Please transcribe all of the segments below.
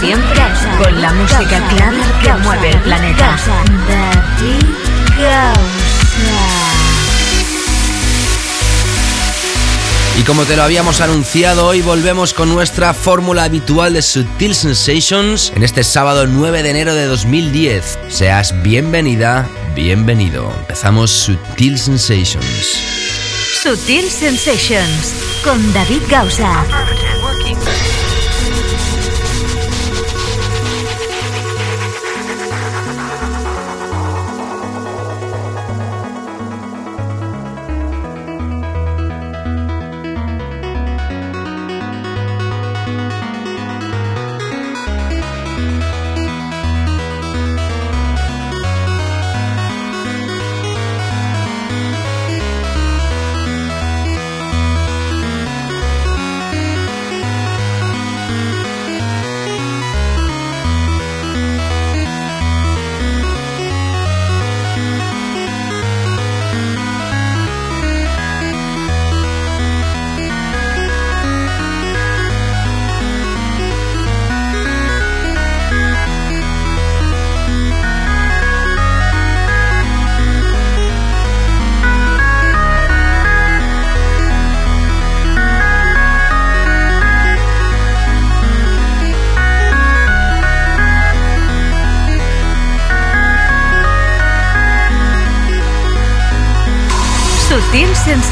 Siempre con la música clara que mueve el planeta. David Gausa. Y como te lo habíamos anunciado, hoy volvemos con nuestra fórmula habitual de Sutil Sensations en este sábado 9 de enero de 2010. Seas bienvenida, bienvenido. Empezamos Sutil Sensations. Sutil Sensations con David Gausa.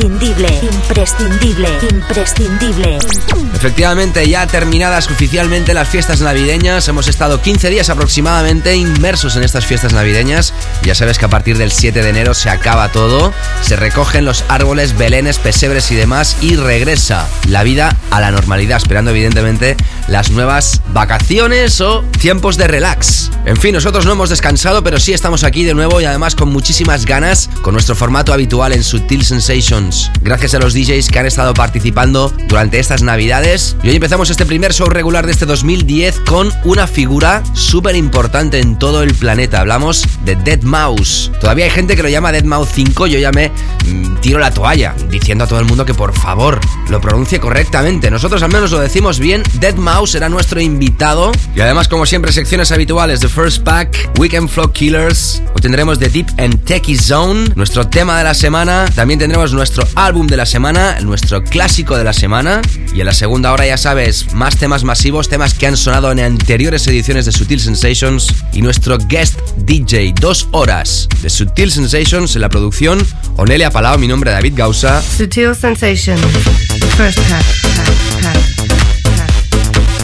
Imprescindible, imprescindible, imprescindible. Efectivamente, ya terminadas oficialmente las fiestas navideñas, hemos estado 15 días aproximadamente inmersos en estas fiestas navideñas. Ya sabes que a partir del 7 de enero se acaba todo, se recogen los árboles, belenes, pesebres y demás y regresa la vida a la normalidad, esperando evidentemente las nuevas vacaciones o tiempos de relax. En fin, nosotros no hemos descansado, pero sí estamos aquí de nuevo y además con muchísimas ganas con nuestro formato habitual en Sutil Sensations. Gracias a los DJs que han estado participando durante estas navidades. Y hoy empezamos este primer show regular de este 2010 con una figura súper importante en todo el planeta. Hablamos de Dead Mouse. Todavía hay gente que lo llama Dead Mouse 5, yo ya me mm, tiro la toalla diciendo a todo el mundo que por favor lo pronuncie correctamente. Nosotros al menos lo decimos bien. Dead Mouse será nuestro invitado. Y además, como siempre, secciones habituales de First Pack, Weekend Flow Killers. O tendremos The Deep and Techie Zone, nuestro tema de la semana. También tendremos nuestro álbum de la semana, nuestro clásico de la semana. Y en la segunda hora, ya sabes, más temas masivos, temas que han sonado en anteriores ediciones de Sutil Sensations. Y nuestro guest DJ, dos horas de Sutil Sensations en la producción. Onelia Palau, mi nombre es David Gausa. Sutil Sensations, first pack.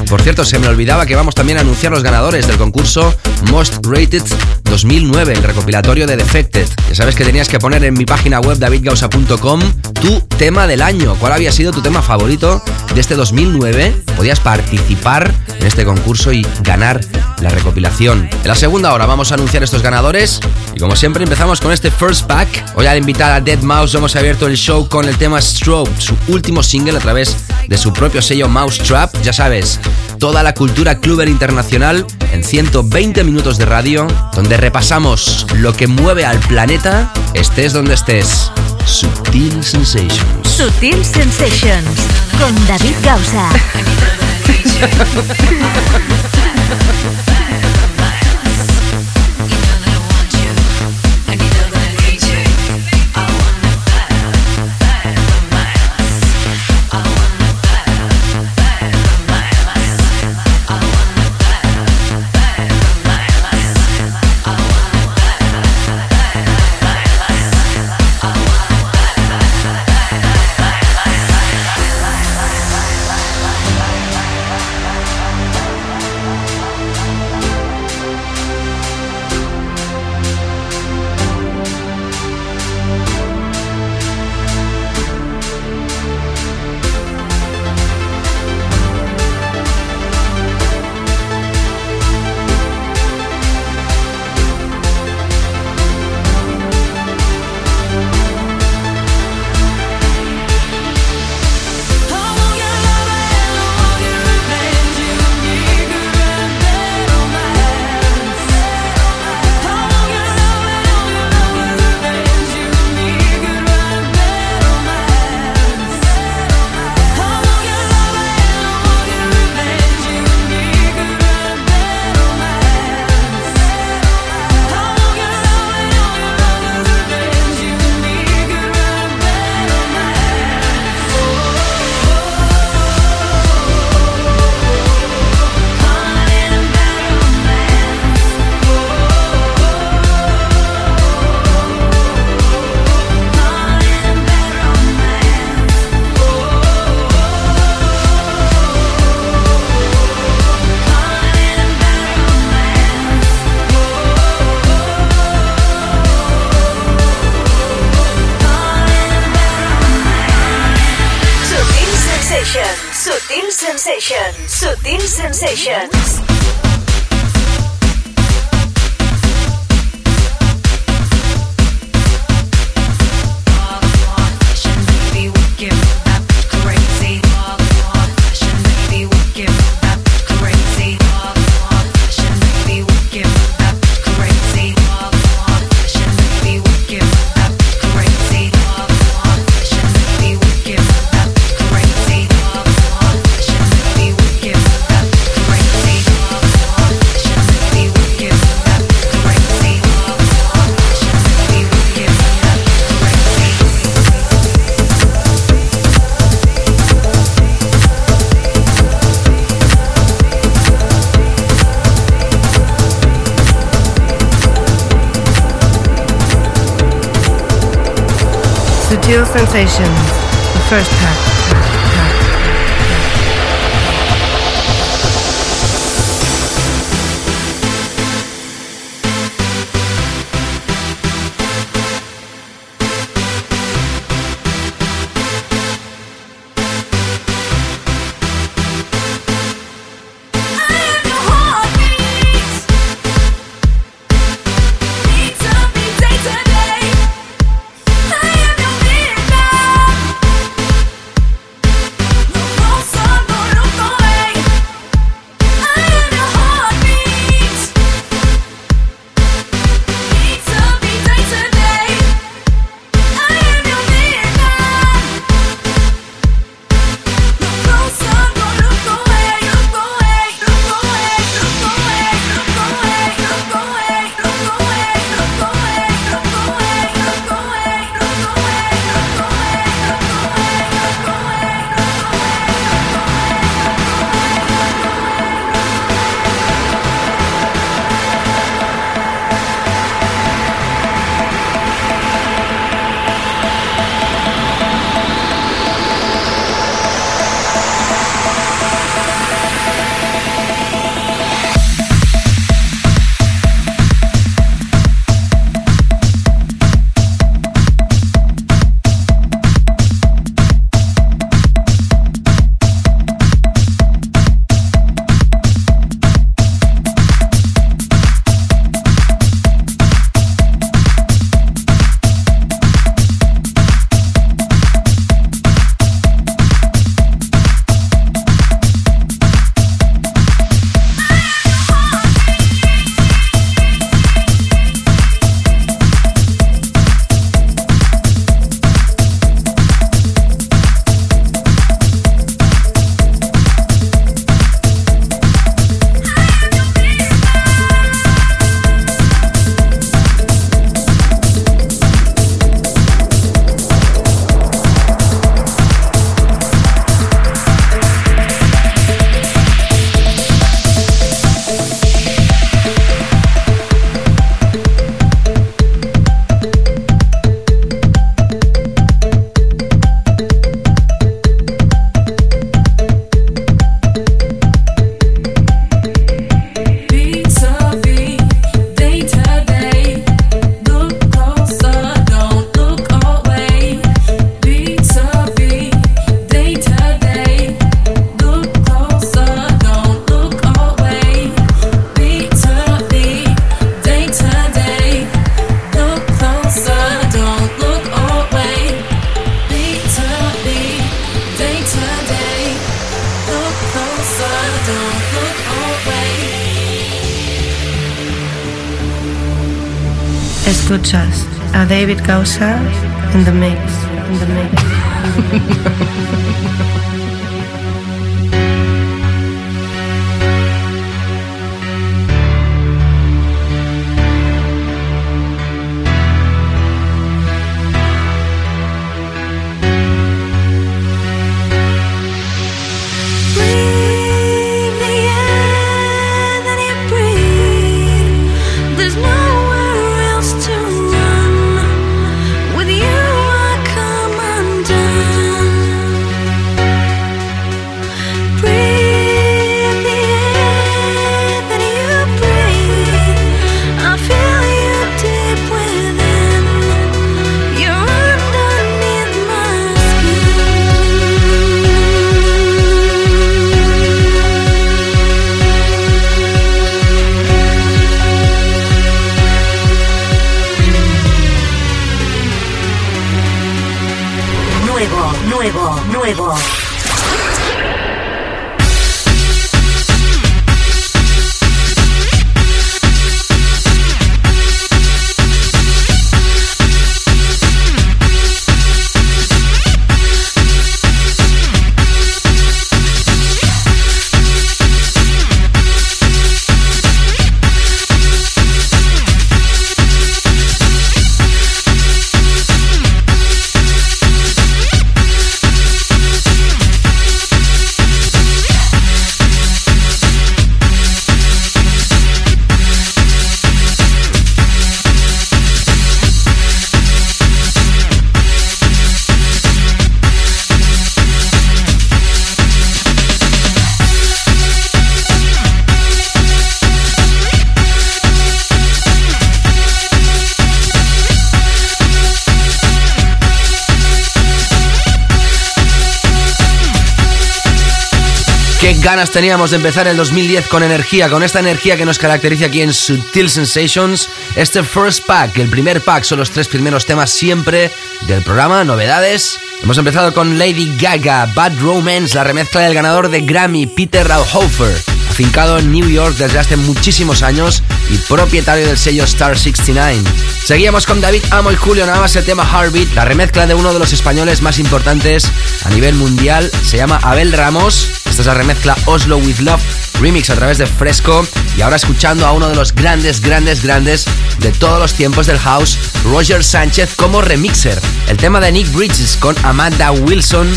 Por cierto, se me olvidaba que vamos también a anunciar los ganadores del concurso Most Rated 2009, el recopilatorio de Defected. Ya sabes que tenías que poner en mi página web davidgausa.com tu tema del año. ¿Cuál había sido tu tema favorito de este 2009? Podías participar en este concurso y ganar la recopilación. En la segunda hora vamos a anunciar estos ganadores y como siempre empezamos con este first pack. Hoy al invitar a Dead Mouse hemos abierto el show con el tema Strobe, su último single a través de su propio sello Mouse Trap. Ya sabes, toda la cultura cluber internacional en 120 minutos de radio, donde repasamos lo que mueve al planeta, estés donde estés. Sutil Sensations. Sutil Sensations con David Gausa. teníamos de empezar el 2010 con energía, con esta energía que nos caracteriza aquí en Sutil Sensations. Este first pack, el primer pack, son los tres primeros temas siempre del programa, novedades. Hemos empezado con Lady Gaga, Bad Romance, la remezcla del ganador de Grammy, Peter Rauhofer, afincado en New York desde hace muchísimos años y propietario del sello Star 69. Seguíamos con David Amo y Julio Navas el tema Heartbeat, la remezcla de uno de los españoles más importantes a nivel mundial, se llama Abel Ramos esta es la remezcla Oslo with Love remix a través de Fresco y ahora escuchando a uno de los grandes, grandes, grandes de todos los tiempos del house, Roger Sánchez como remixer. El tema de Nick Bridges con Amanda Wilson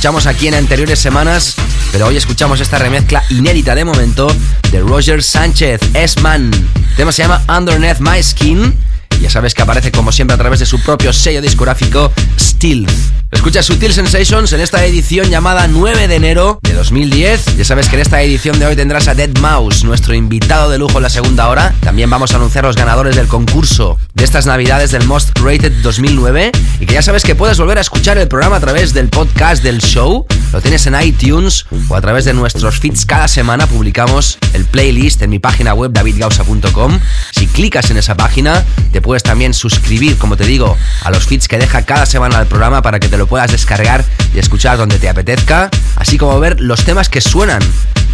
escuchamos aquí en anteriores semanas, pero hoy escuchamos esta remezcla inédita de momento de Roger Sánchez, S-Man. El tema se llama Underneath My Skin ya sabes que aparece como siempre a través de su propio sello discográfico Stealth. Escucha Sutil Sensations en esta edición llamada 9 de enero de 2010. Ya sabes que en esta edición de hoy tendrás a Dead Mouse, nuestro invitado de lujo en la segunda hora. También vamos a anunciar los ganadores del concurso de estas navidades del Most Rated 2009. Y que ya sabes que puedes volver a escuchar el programa a través del podcast del show. Lo tienes en iTunes o a través de nuestros feeds. Cada semana publicamos el playlist en mi página web davidgausa.com. Si clicas en esa página, te puedes también suscribir, como te digo, a los feeds que deja cada semana el programa para que te lo puedas descargar y escuchar donde te apetezca, así como ver los temas que suenan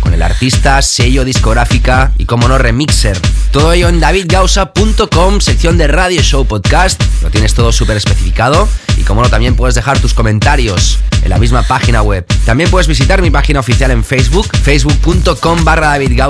con el artista, sello, discográfica y como no remixer. Todo ello en davidgausa.com, sección de Radio Show Podcast. Lo tienes todo súper especificado como no también puedes dejar tus comentarios en la misma página web. También puedes visitar mi página oficial en Facebook, facebook.com barra David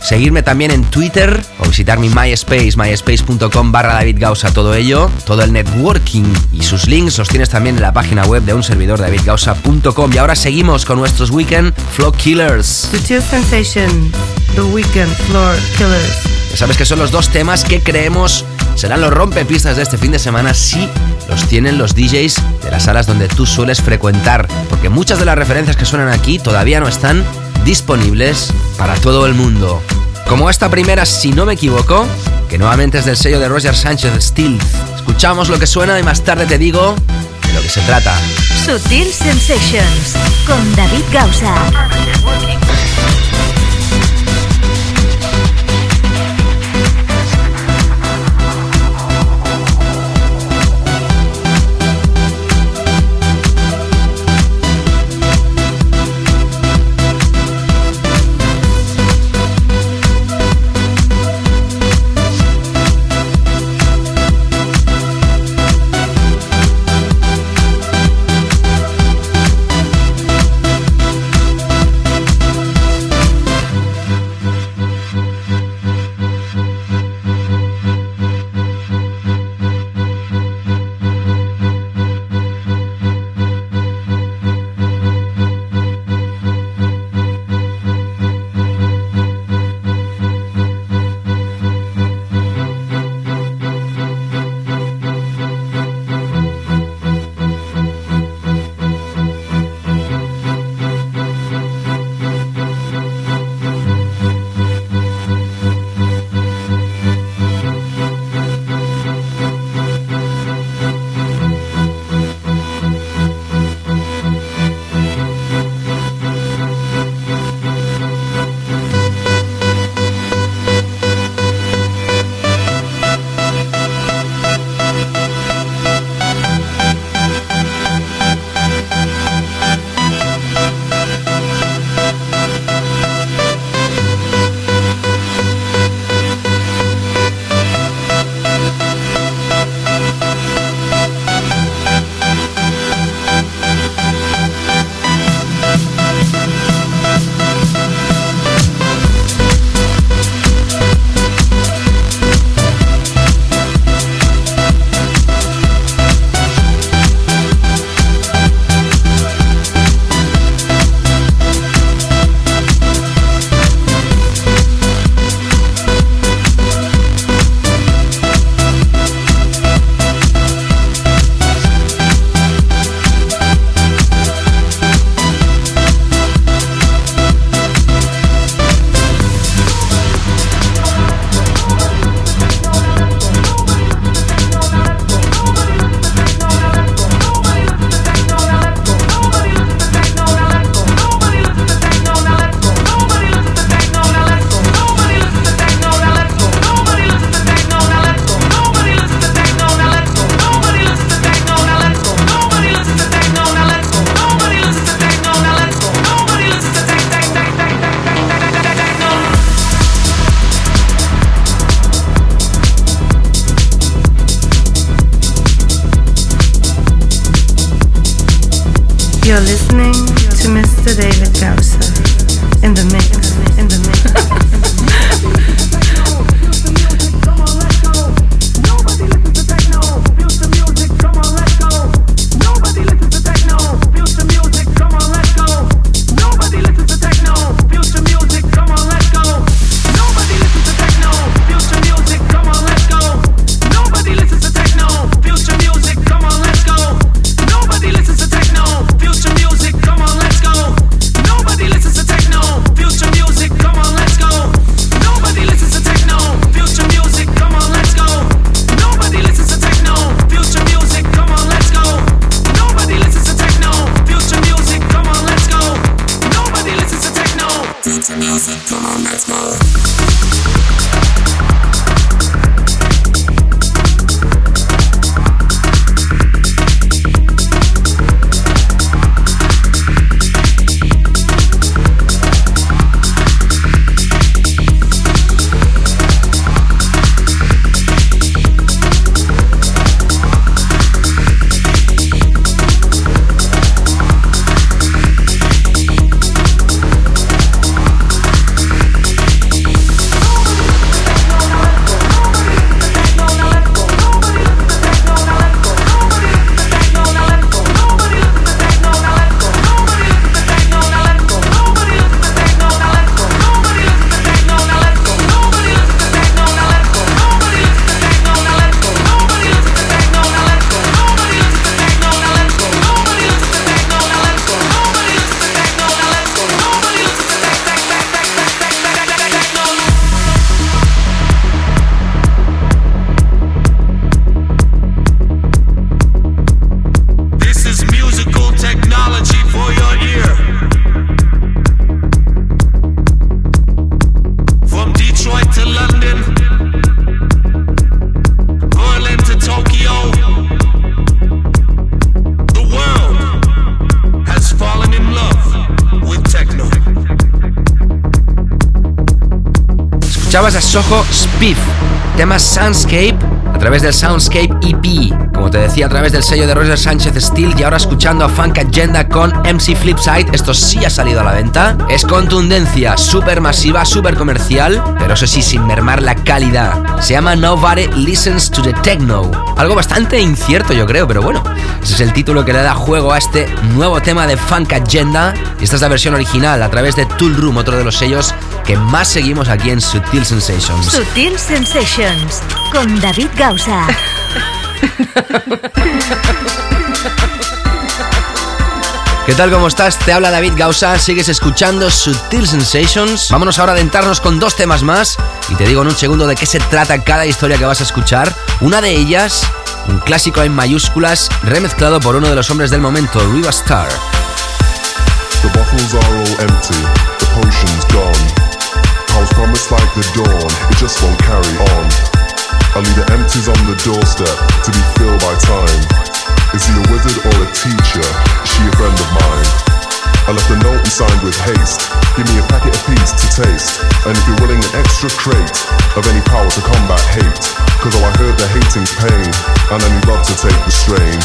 seguirme también en Twitter o visitar mi MySpace, myspace.com barra David todo ello, todo el networking y sus links los tienes también en la página web de un servidor davidgausa.com y ahora seguimos con nuestros Weekend Flow Killers. Sensation, The Weekend Floor Killers. Ya sabes que son los dos temas que creemos serán los rompepistas de este fin de semana si los tienen los DJs de las salas donde tú sueles frecuentar, porque muchas de las referencias que suenan aquí todavía no están disponibles para todo el mundo. Como esta primera, si no me equivoco, que nuevamente es del sello de Roger Sánchez Steel. Escuchamos lo que suena y más tarde te digo de lo que se trata. Sutil Sensations con David Gausa. Tema Soundscape a través del Soundscape EP, como te decía, a través del sello de Roger Sánchez Steel y ahora escuchando a Funk Agenda con MC Flipside. Esto sí ha salido a la venta. Es contundencia, súper masiva, súper comercial, pero eso sí, sin mermar la calidad. Se llama Nobody Listens to the Techno. Algo bastante incierto, yo creo, pero bueno, ese es el título que le da juego a este nuevo tema de Funk Agenda. Y esta es la versión original a través de Tool Room, otro de los sellos que más seguimos aquí en Sutil Sensations. Sutil Sensations con David Gausa. ¿Qué tal? ¿Cómo estás? Te habla David Gausa, sigues escuchando Sutil Sensations. Vámonos ahora a adentrarnos con dos temas más y te digo en un segundo de qué se trata cada historia que vas a escuchar. Una de ellas, un clásico en mayúsculas, remezclado por uno de los hombres del momento, Riva Star. The bottles are all empty, the potion's gone. Promised like the dawn, it just won't carry on. I leave the empties on the doorstep to be filled by time. Is he a wizard or a teacher? Is she a friend of mine? I left a note and signed with haste. Give me a packet of peace to taste. And if you're willing, an extra crate of any power to combat hate. Cause though I heard the hating's pain, and I need love to take the strain.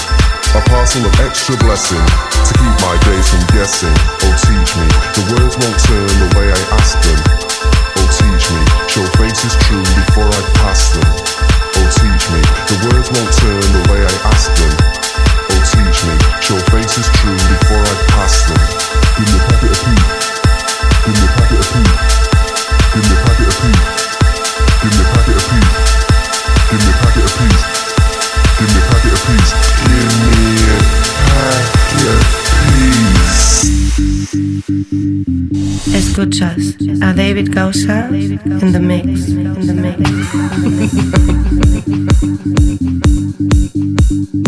A parcel of extra blessing to keep my days from guessing. Oh, teach me, the words won't turn the way I ask them. Oh, teach me, show faces true before I pass them. Oh, teach me, the words won't turn the way I ask them. Oh, teach me, show faces true before I pass them. Give me a packet of peace. Give me a packet of peace. Give me a packet of peace. Give me a packet of peace. Give me a packet of peace. Give me a packet of peace. Give me a packet of peace. Escuchas a David Gausa in the mix, in the mix.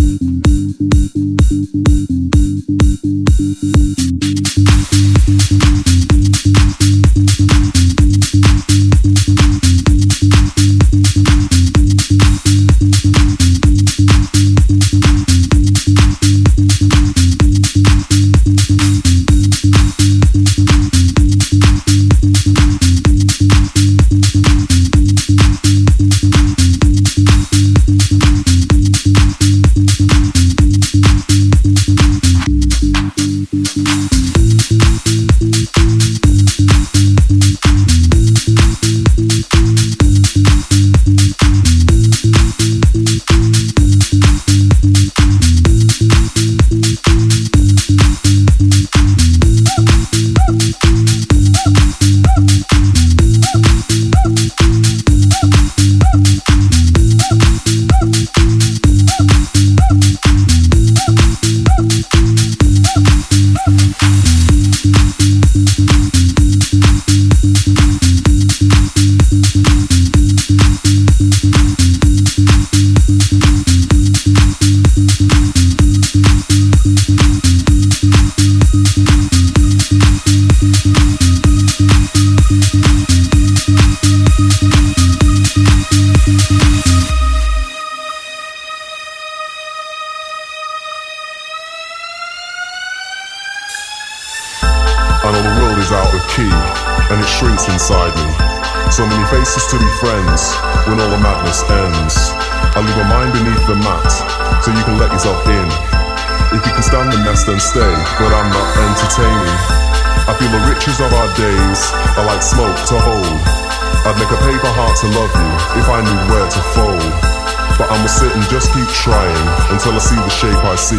see.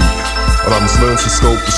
to scope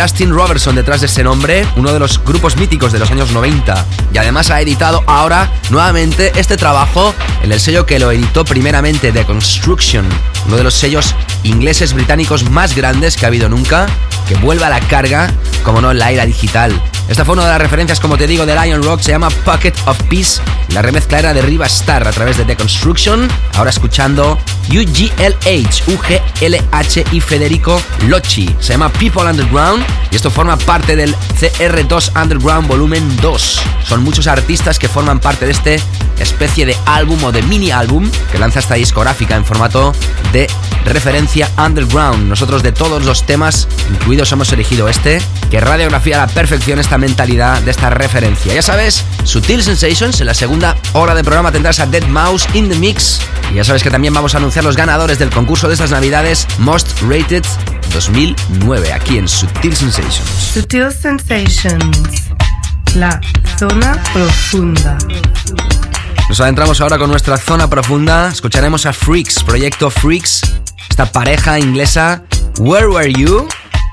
Justin Robertson detrás de ese nombre, uno de los grupos míticos de los años 90. Y además ha editado ahora nuevamente este trabajo en el sello que lo editó primeramente, The Construction, uno de los sellos ingleses británicos más grandes que ha habido nunca, que vuelve a la carga, como no, la era digital. Esta fue una de las referencias, como te digo, de Lion Rock, se llama Pocket of Peace. La remezcla era de Riva Star a través de The Construction. Ahora escuchando UGLH, UGLH y Federico Locci. Se llama People Underground y esto forma parte del CR2 Underground Volumen 2. Son muchos artistas que forman parte de este especie de álbum o de mini álbum que lanza esta discográfica en formato de referencia underground. Nosotros de todos los temas, incluido hemos elegido este, que radiografía a la perfección esta mentalidad de esta referencia. Ya sabes, Sutil Sensations, en la segunda hora del programa tendrás a Dead Mouse in the Mix. Y ya sabes que también vamos a anunciar los ganadores del concurso de estas navidades Most Rated 2009, aquí en Sutil Sensations. Sutil Sensations, la zona profunda. Nos adentramos ahora con nuestra zona profunda. Escucharemos a Freaks, proyecto Freaks, esta pareja inglesa. Where Were You?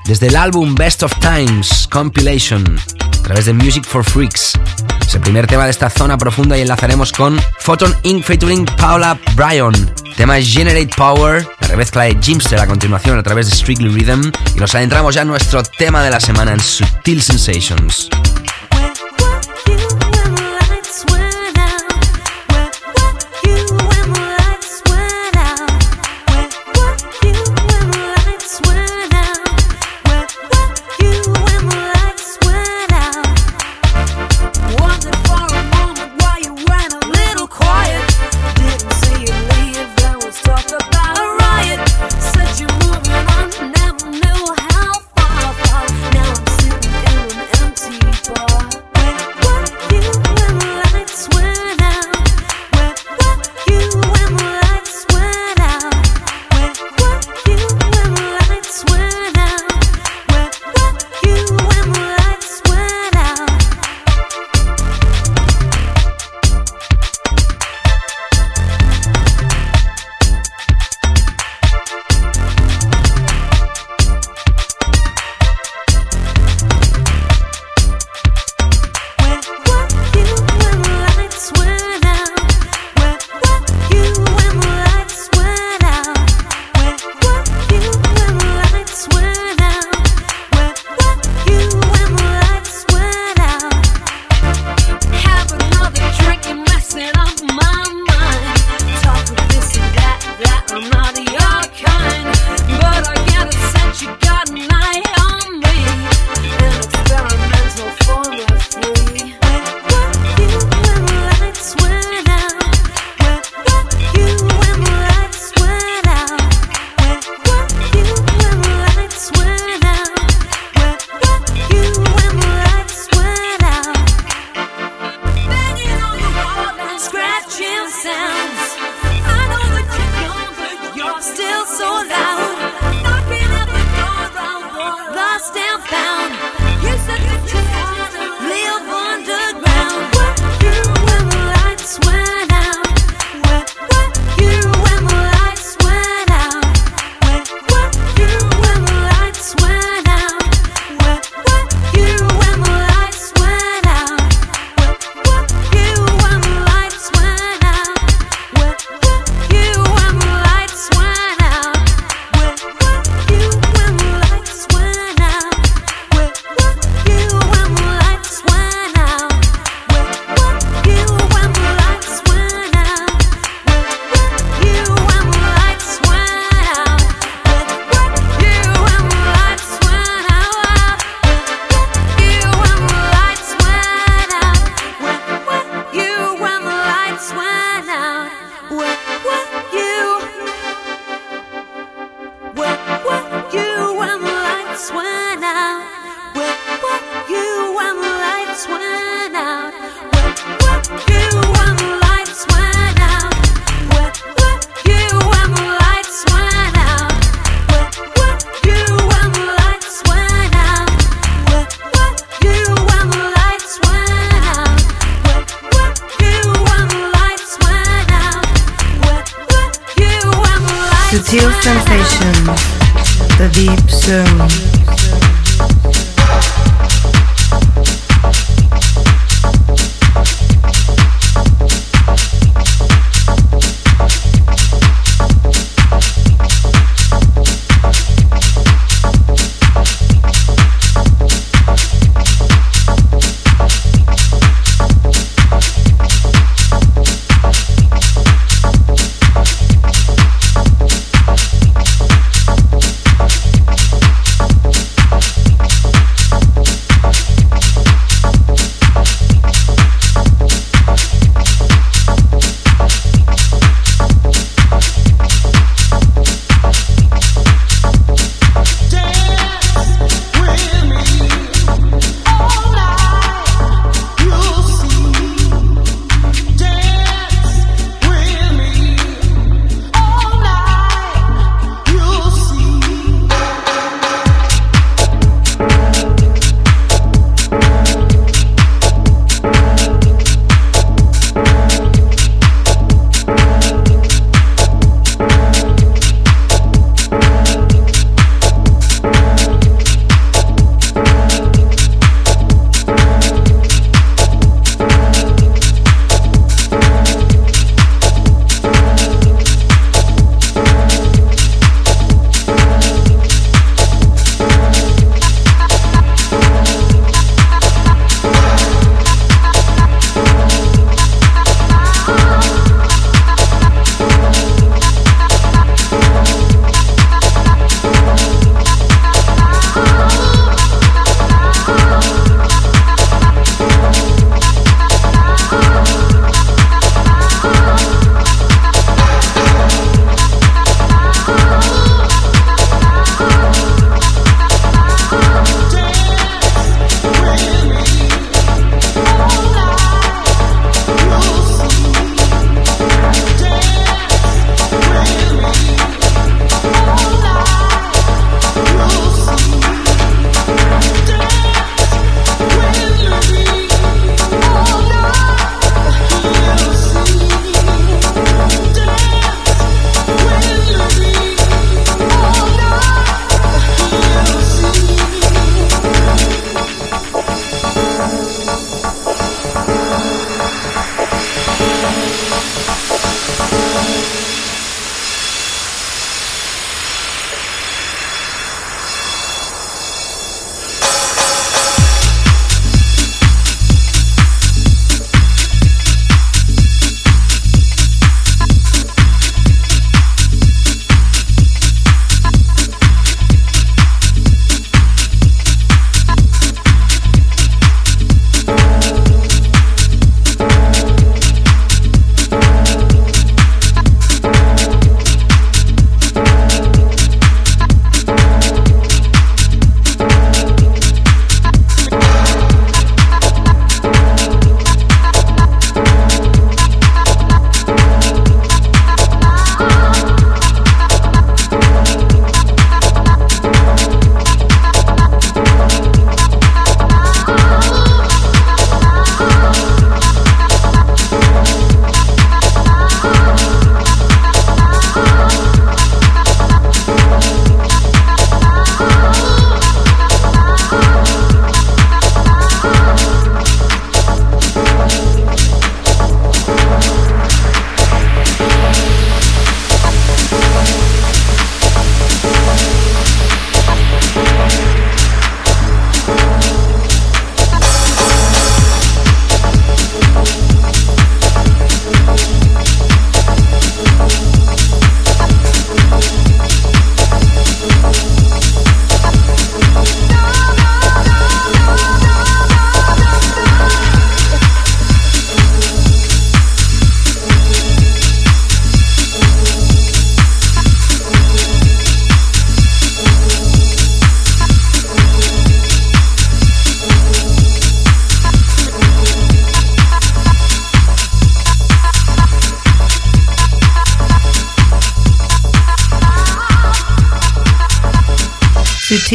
Desde el álbum Best of Times Compilation, a través de Music for Freaks. Es el primer tema de esta zona profunda y enlazaremos con Photon Inc. featuring Paula Bryan. Tema Generate Power, la remezcla de Jimster a continuación a través de Strictly Rhythm. Y nos adentramos ya en nuestro tema de la semana en Sutil Sensations.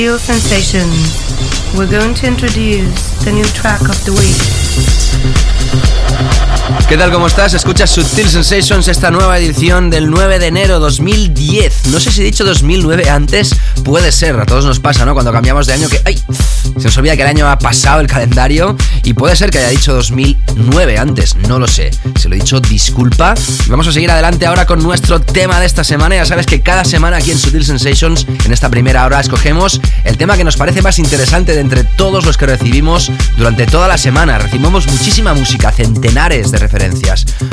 Sutil Sensations. We're going to introduce the new track of the week. ¿Qué tal? ¿Cómo estás? Escuchas Subtil Sensations, esta nueva edición del 9 de enero 2010. No sé si he dicho 2009 antes, puede ser, a todos nos pasa, ¿no? Cuando cambiamos de año que... ¡Ay! Se nos olvida que el año ha pasado el calendario y puede ser que haya dicho 2009 antes, no lo sé. Si lo he dicho, disculpa. Vamos a seguir adelante ahora con nuestro tema de esta semana. Ya sabes que cada semana aquí en Subtil Sensations, en esta primera hora, escogemos el tema que nos parece más interesante de entre todos los que recibimos durante toda la semana. Recibimos muchísima música, centenares de referencias.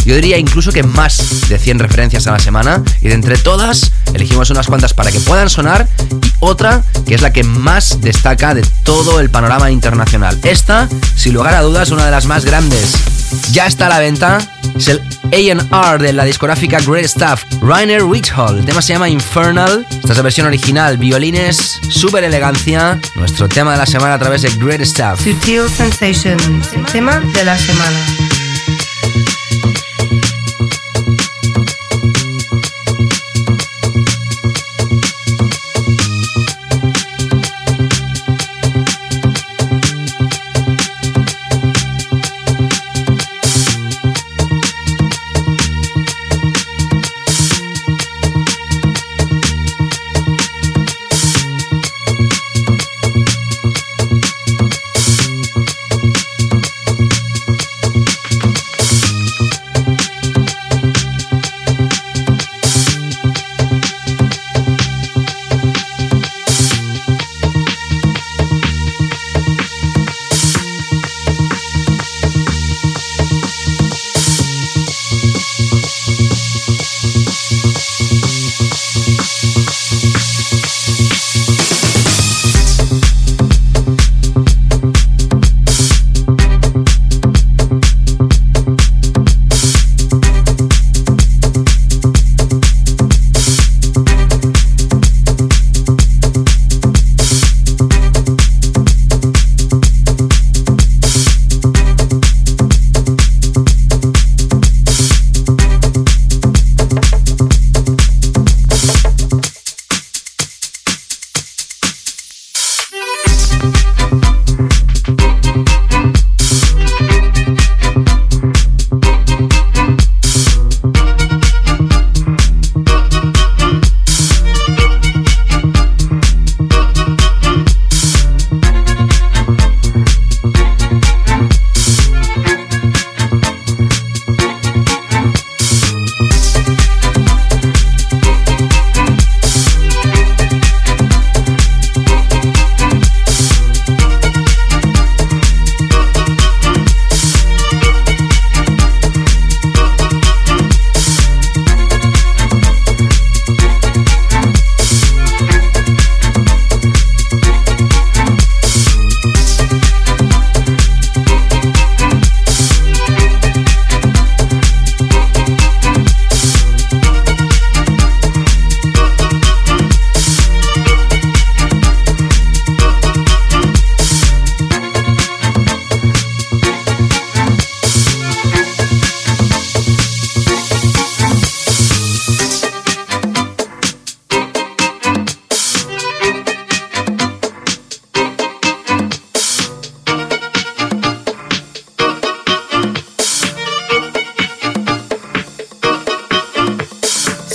Yo diría incluso que más de 100 referencias a la semana y de entre todas elegimos unas cuantas para que puedan sonar y otra que es la que más destaca de todo el panorama internacional. Esta, sin lugar a dudas, una de las más grandes. Ya está a la venta. Es el AR de la discográfica Great Stuff, Rainer Witchhall. El tema se llama Infernal. Esta es la versión original, violines, super elegancia. Nuestro tema de la semana a través de Great Stuff. Sutil Sensations, tema de la semana.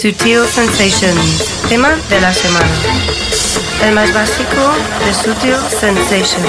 Sutil Sensations, tema de la semana. El más básico de Sutil Sensations.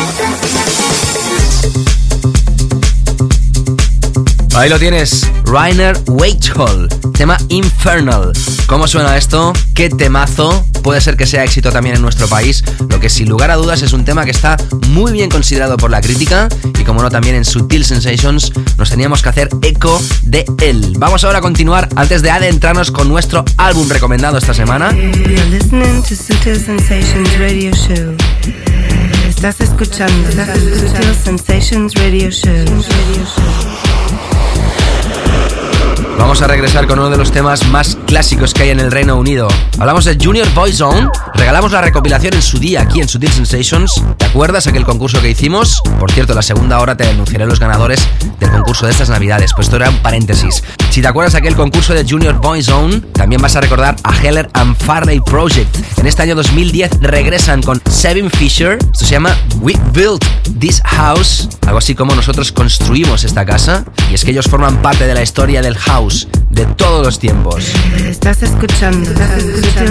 Ahí lo tienes, Rainer Waithall, tema Infernal. ¿Cómo suena esto? ¿Qué temazo? Puede ser que sea éxito también en nuestro país, lo que sin lugar a dudas es un tema que está muy bien considerado por la crítica y como no también en Sutil Sensations nos teníamos que hacer eco de él. Vamos ahora a continuar antes de adentrarnos con nuestro álbum recomendado esta semana. Estás escuchando Sutil Sensations Radio Show. Vamos a regresar con uno de los temas más clásicos que hay en el Reino Unido. Hablamos de Junior Boyzone, regalamos la recopilación en su día aquí en Sutil Sensations. ¿Te acuerdas aquel concurso que hicimos? Por cierto, la segunda hora te denunciaré los ganadores del concurso de estas navidades, pues esto era un paréntesis. Si te acuerdas aquel concurso de Junior Boy Zone, también vas a recordar a Heller and Farley Project. En este año 2010 regresan con Seven Fisher, esto se llama We Built This House, algo así como nosotros construimos esta casa, y es que ellos forman parte de la historia del house de todos los tiempos. Estás escuchando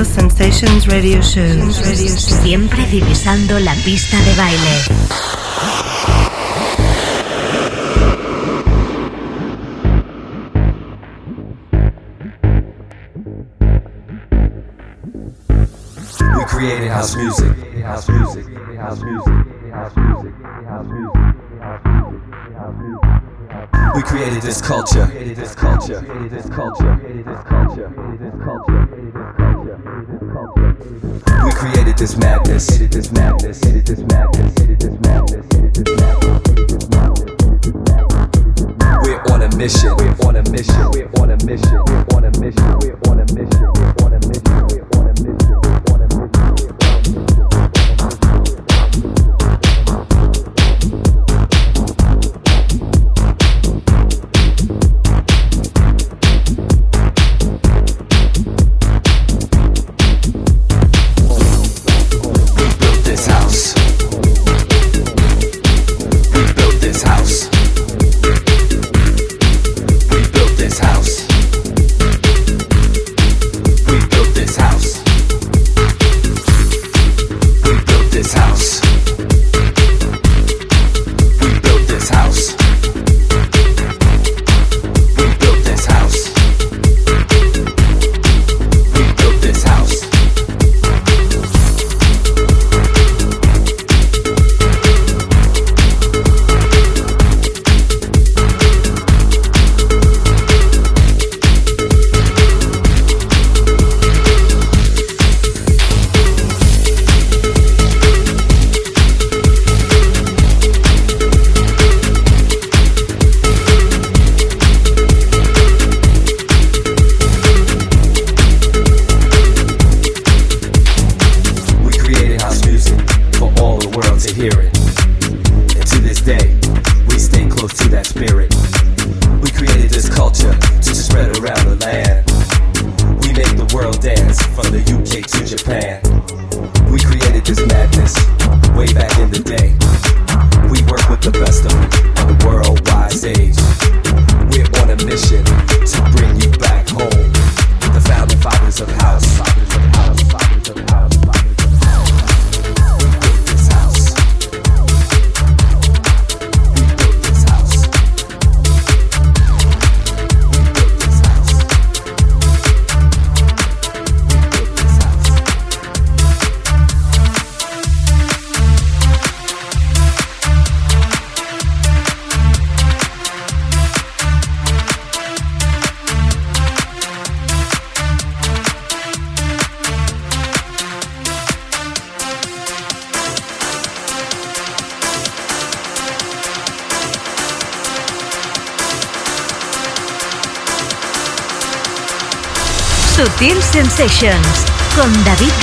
Sensations Radio Show. Siempre divisando la pista de baile. We created house music. House music. House music. House music. House music. We created this culture. We created this madness. This madness. This madness. This madness. We're on a mission. We're on a mission. We're on a mission. We're on a mission. We're on a mission. We're on a mission. We're on a mission.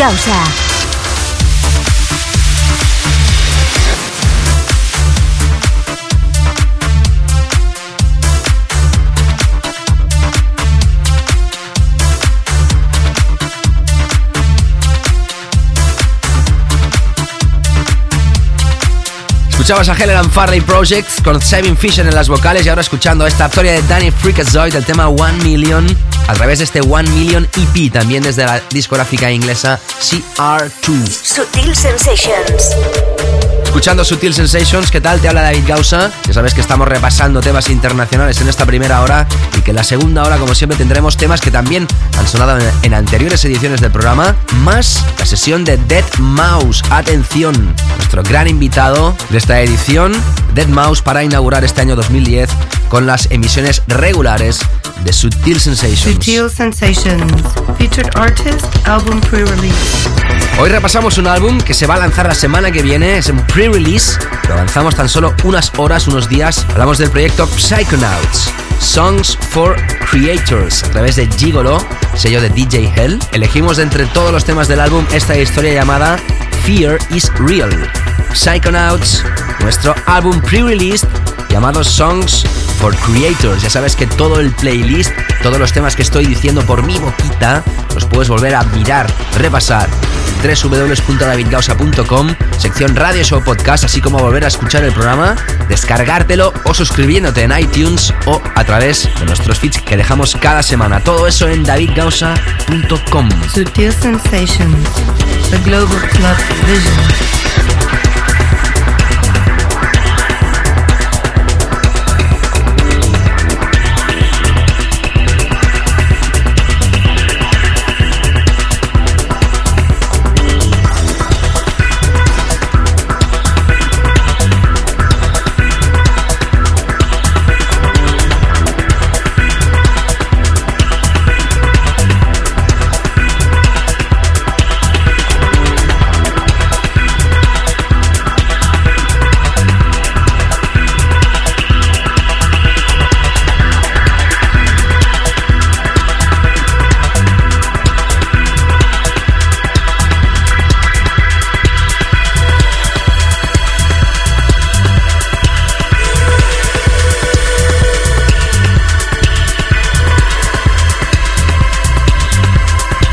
Gausa. Escuchabas a Heller and Farley Project con Seven Fisher en las vocales y ahora escuchando esta historia de Danny Freakazoid del tema One Million a través de este One Million EP también desde la discográfica inglesa CR2. Sutil Sensations. Escuchando Sutil Sensations, ¿qué tal? Te habla David Gausa. Ya sabes que estamos repasando temas internacionales en esta primera hora y que en la segunda hora, como siempre, tendremos temas que también han sonado en, en anteriores ediciones del programa, más la sesión de Dead Mouse. Atención, nuestro gran invitado de esta edición, Dead Mouse, para inaugurar este año 2010 con las emisiones regulares de Sutil Sensations. Sutil Sensations. Featured artist, album pre-release. Hoy repasamos un álbum que se va a lanzar la semana que viene, es un pre-release, lo lanzamos tan solo unas horas, unos días. Hablamos del proyecto Psychonauts. Songs for Creators a través de Gigolo, sello de DJ Hell. Elegimos de entre todos los temas del álbum esta historia llamada Fear is Real. Psychonauts, nuestro álbum pre-released llamado Songs for Creators. Ya sabes que todo el playlist, todos los temas que estoy diciendo por mi boquita, los puedes volver a mirar, repasar www.davidgausa.com, sección Radio Show Podcast, así como volver a escuchar el programa, descargártelo o suscribiéndote en iTunes o a través de nuestros feeds que dejamos cada semana. Todo eso en davidgausa.com. Sutil Sensations, the Global Club Vision.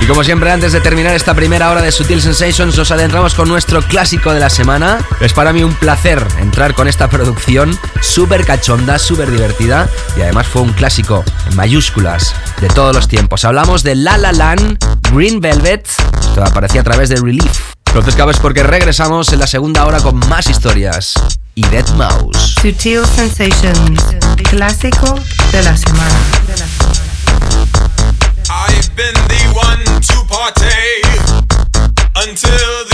Como siempre, antes de terminar esta primera hora de Sutil Sensations, nos adentramos con nuestro clásico de la semana. Es para mí un placer entrar con esta producción súper cachonda, súper divertida y además fue un clásico en mayúsculas de todos los tiempos. Hablamos de La La Land, Green Velvet, esto aparecía a través de Relief. Entonces, cabes porque regresamos en la segunda hora con más historias y Dead Mouse. Sutil Sensations, clásico de la semana. my day until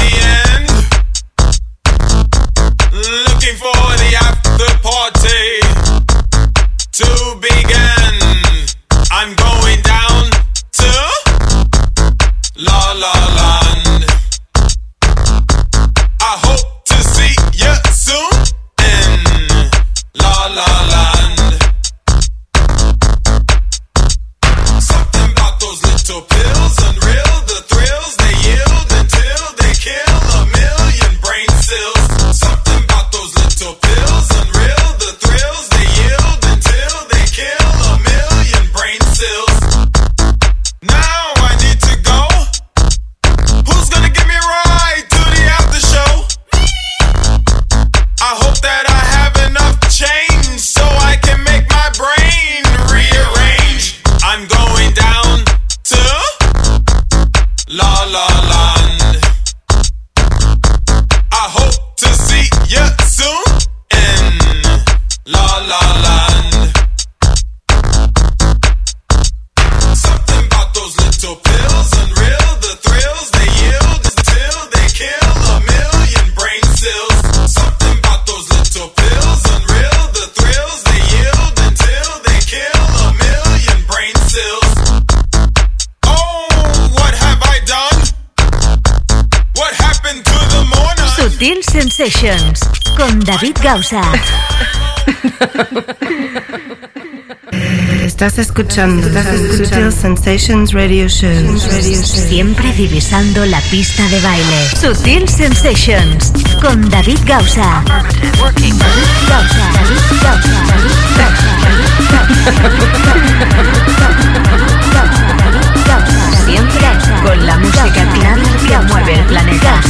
Sensations con David Gausa. Estás escuchando Sutil Sensations Radio Show. Siempre divisando la pista de baile. Sutil Sensations con David Gausa. David Gausa. David Gausa. David Gausa. Siempre con la música clara que mueve el planeta.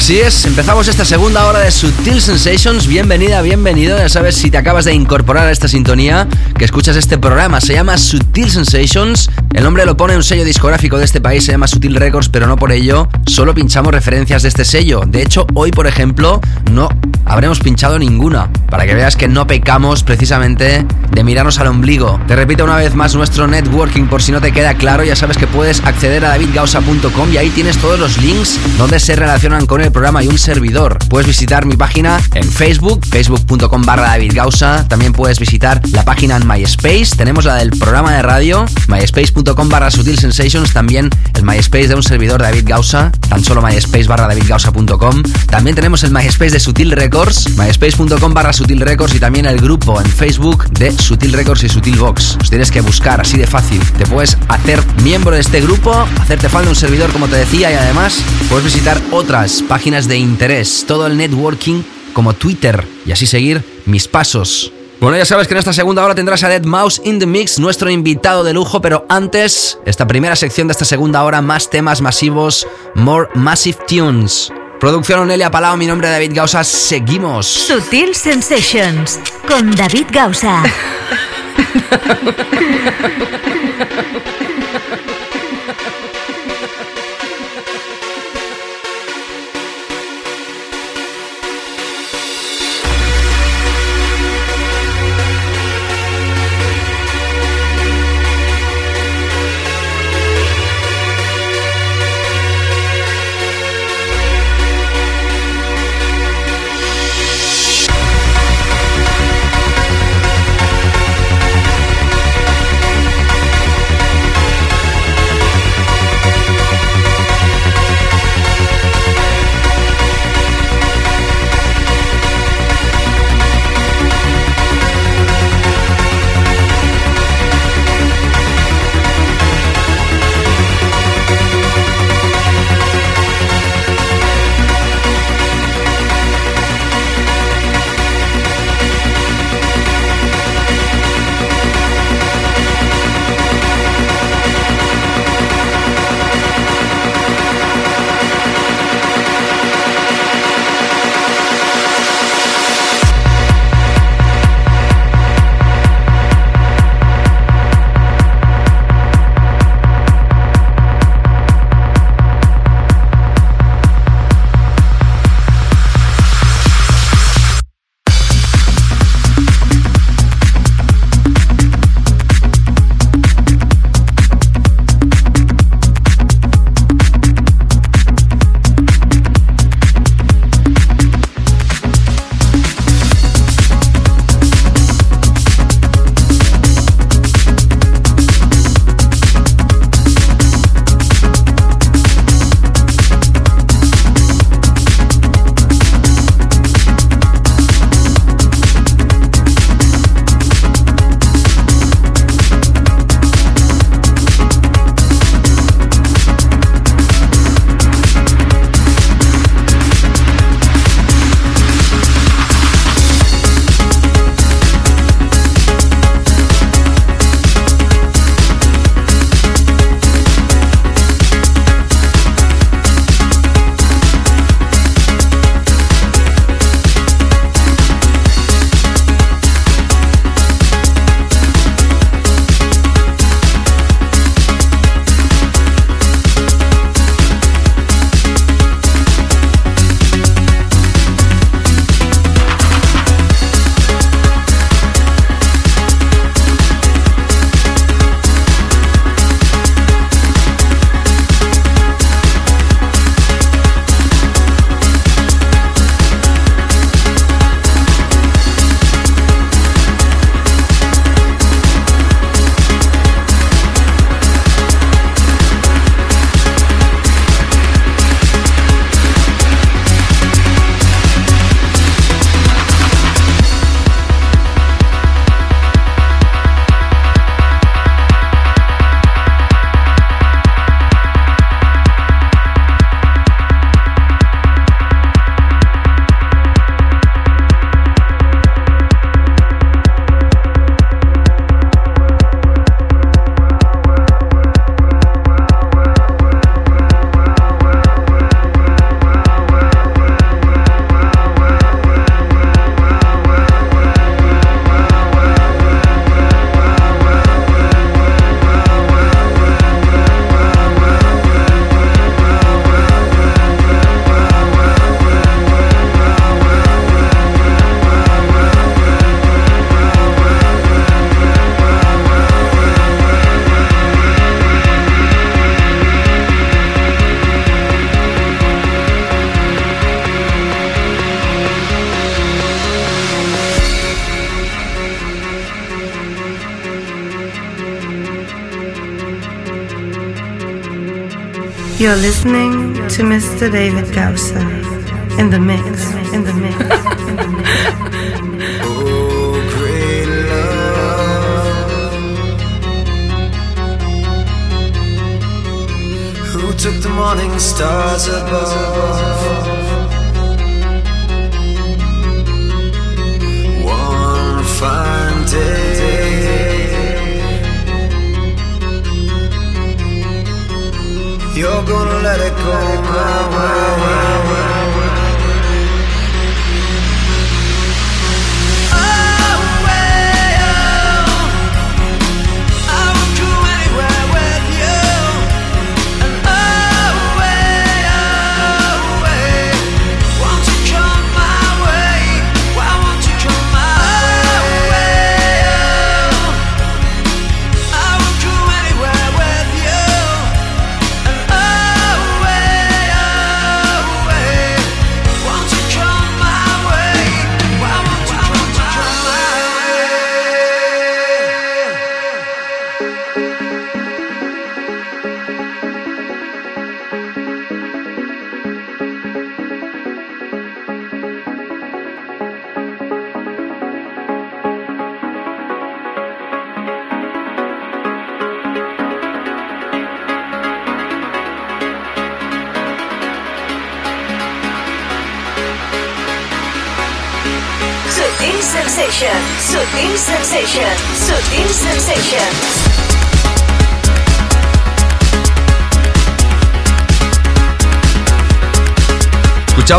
Así es, empezamos esta segunda hora de Sutil Sensations. Bienvenida, bienvenido. Ya sabes, si te acabas de incorporar a esta sintonía, que escuchas este programa, se llama Sutil Sensations. El nombre lo pone un sello discográfico de este país, se llama Sutil Records, pero no por ello solo pinchamos referencias de este sello. De hecho, hoy, por ejemplo, no habremos pinchado ninguna, para que veas que no pecamos precisamente de mirarnos al ombligo. Te repito una vez más nuestro networking, por si no te queda claro, ya sabes que puedes acceder a davidgausa.com y ahí tienes todos los links donde se relacionan con el programa y un servidor. Puedes visitar mi página en Facebook, facebook.com barra David Gausa. También puedes visitar la página en MySpace. Tenemos la del programa de radio, myspace.com barra Sutil Sensations. También el MySpace de un servidor David Gausa, tan solo myspace barra davidgausa.com. También tenemos el MySpace de Sutil Records, myspace.com barra Sutil Records y también el grupo en Facebook de Sutil Records y Sutil Box. Os tienes que buscar así de fácil. Te puedes hacer miembro de este grupo, hacerte falta un servidor como te decía y además puedes visitar otras páginas de interés, todo el networking como Twitter y así seguir mis pasos. Bueno, ya sabes que en esta segunda hora tendrás a Dead Mouse in the Mix, nuestro invitado de lujo, pero antes, esta primera sección de esta segunda hora, más temas masivos, More Massive Tunes. Producción Onelia Palau, mi nombre es David Gausa, seguimos. Sutil Sensations con David Gausa. to Mr. David Gausser You're gonna let it go my way.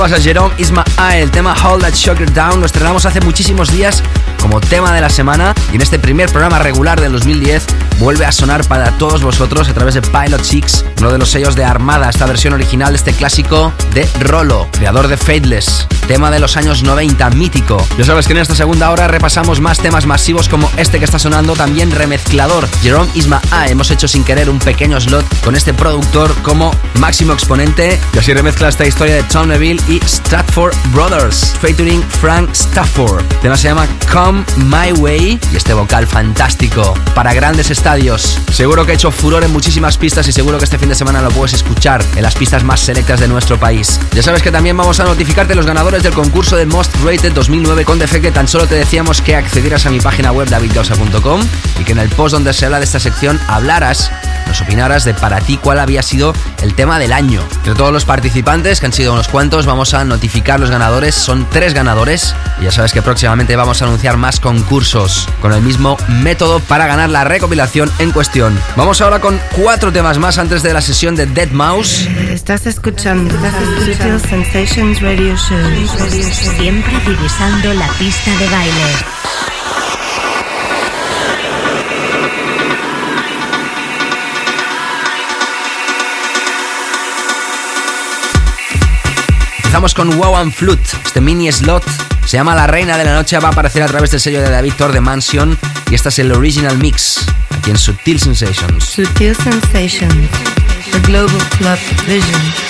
Escuchabas a Jerome Isma A, el tema Hold That Sugar Down. Lo estrenamos hace muchísimos días como tema de la semana y en este primer programa regular del 2010 vuelve a sonar para todos vosotros a través de Pilot Six, uno de los sellos de Armada, esta versión original de este clásico de Rolo, creador de Fateless, tema de los años 90, mítico. Ya sabes que en esta segunda hora repasamos más temas masivos como este que está sonando, también remezclador, Jerome Isma A. Hemos hecho sin querer un pequeño slot con este productor como máximo exponente y así remezcla esta historia de Tom Neville y Stratford Brothers, featuring Frank Stafford. El tema se llama Come My Way y este vocal fantástico para grandes estadios. Seguro que ha hecho furor en muchísimas pistas y seguro que este fin de semana lo puedes escuchar en las pistas más selectas de nuestro país. Ya sabes que también vamos a notificarte los ganadores del concurso de Most Rated 2009 con defecto. Tan solo te decíamos que accedieras a mi página web davidgausa.com y que en el post donde se habla de esta sección hablaras nos opinaras de para ti cuál había sido el tema del año. De todos los participantes, que han sido unos cuantos, vamos a notificar los ganadores. Son tres ganadores. Y ya sabes que próximamente vamos a anunciar más concursos con el mismo método para ganar la recopilación en cuestión. Vamos ahora con cuatro temas más antes de la sesión de Dead Mouse. Estás escuchando Sensations Radio Show. Siempre divisando la pista de baile. Empezamos con Wow and Flute, este mini slot. Se llama La Reina de la Noche, va a aparecer a través del sello de David Thor de Mansion. Y este es el original mix, aquí en Sutil Sensations. Sensations, the Global Club Vision.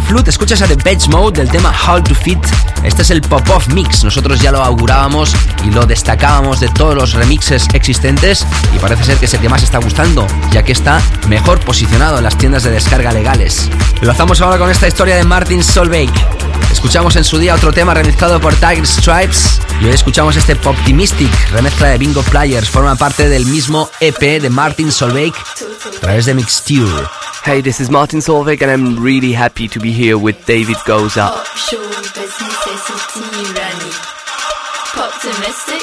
Flute, escuchas a The Bench Mode del tema How to Fit. Este es el Pop-Off Mix. Nosotros ya lo augurábamos y lo destacábamos de todos los remixes existentes. Y parece ser que es el que más está gustando, ya que está mejor posicionado en las tiendas de descarga legales. Enlazamos ahora con esta historia de Martin Solveig. Escuchamos en su día otro tema remezclado por Tiger Stripes y hoy escuchamos este Poptimistic, remezcla de Bingo Players, forma parte del mismo EP de Martin Solveig a través de Mixture. Hey, this is Martin Solveig, and I'm really happy to be here with David Goza. Pop show business is running. Poptimistic,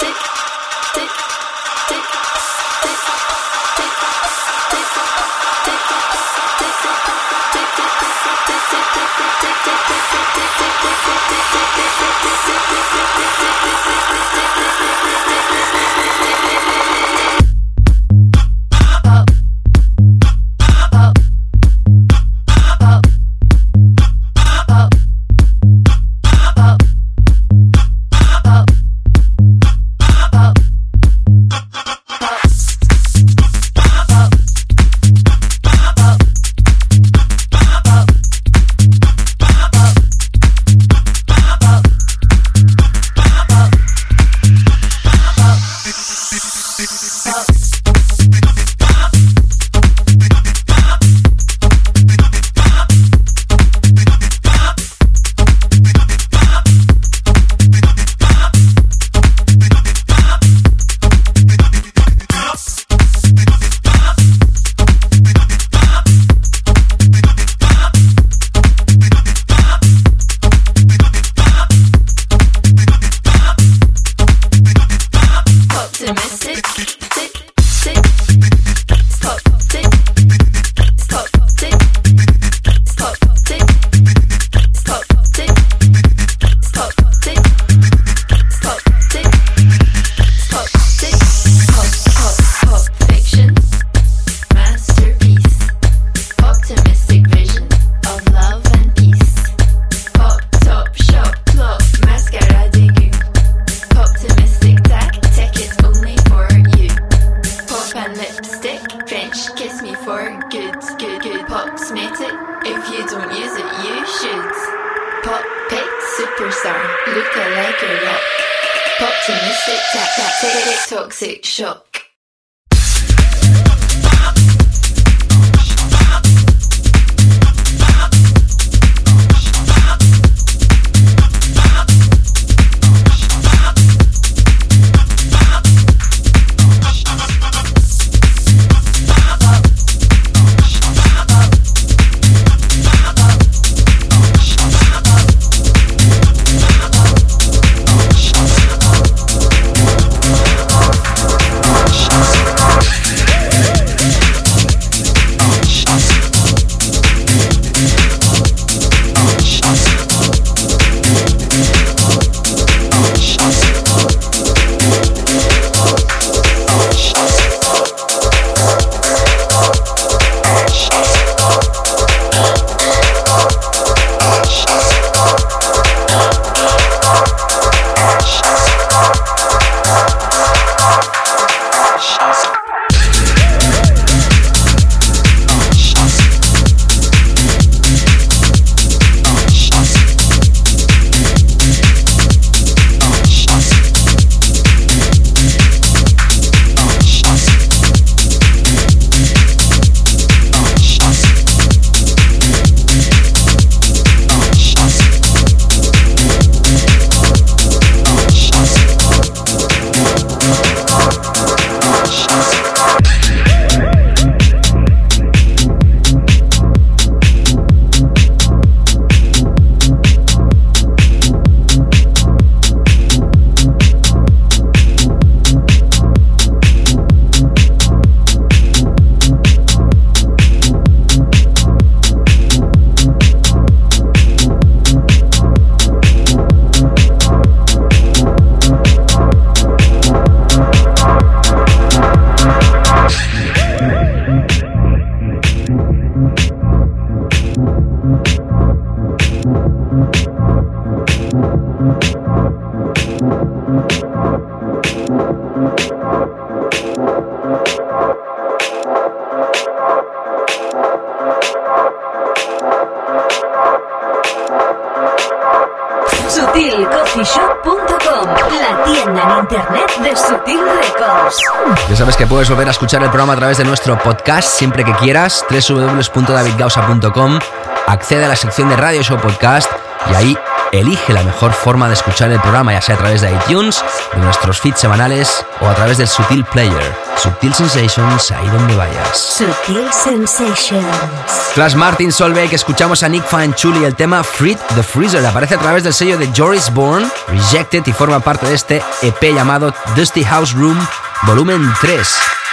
tick, tick, tick, tick, tick, Poptimistic, escuchar el programa a través de nuestro podcast siempre que quieras, www.davidgausa.com. Accede a la sección de Radio Show Podcast y ahí elige la mejor forma de escuchar el programa, ya sea a través de iTunes, de nuestros feeds semanales o a través del Sutil Player. Sutil Sensations, ahí donde vayas. Sutil Sensations. Flash Martin Solveig, escuchamos a Nick Fanchuli, el tema Freed the Freezer aparece a través del sello de Joris Bourne, Rejected y forma parte de este EP llamado Dusty House Room Volumen 3.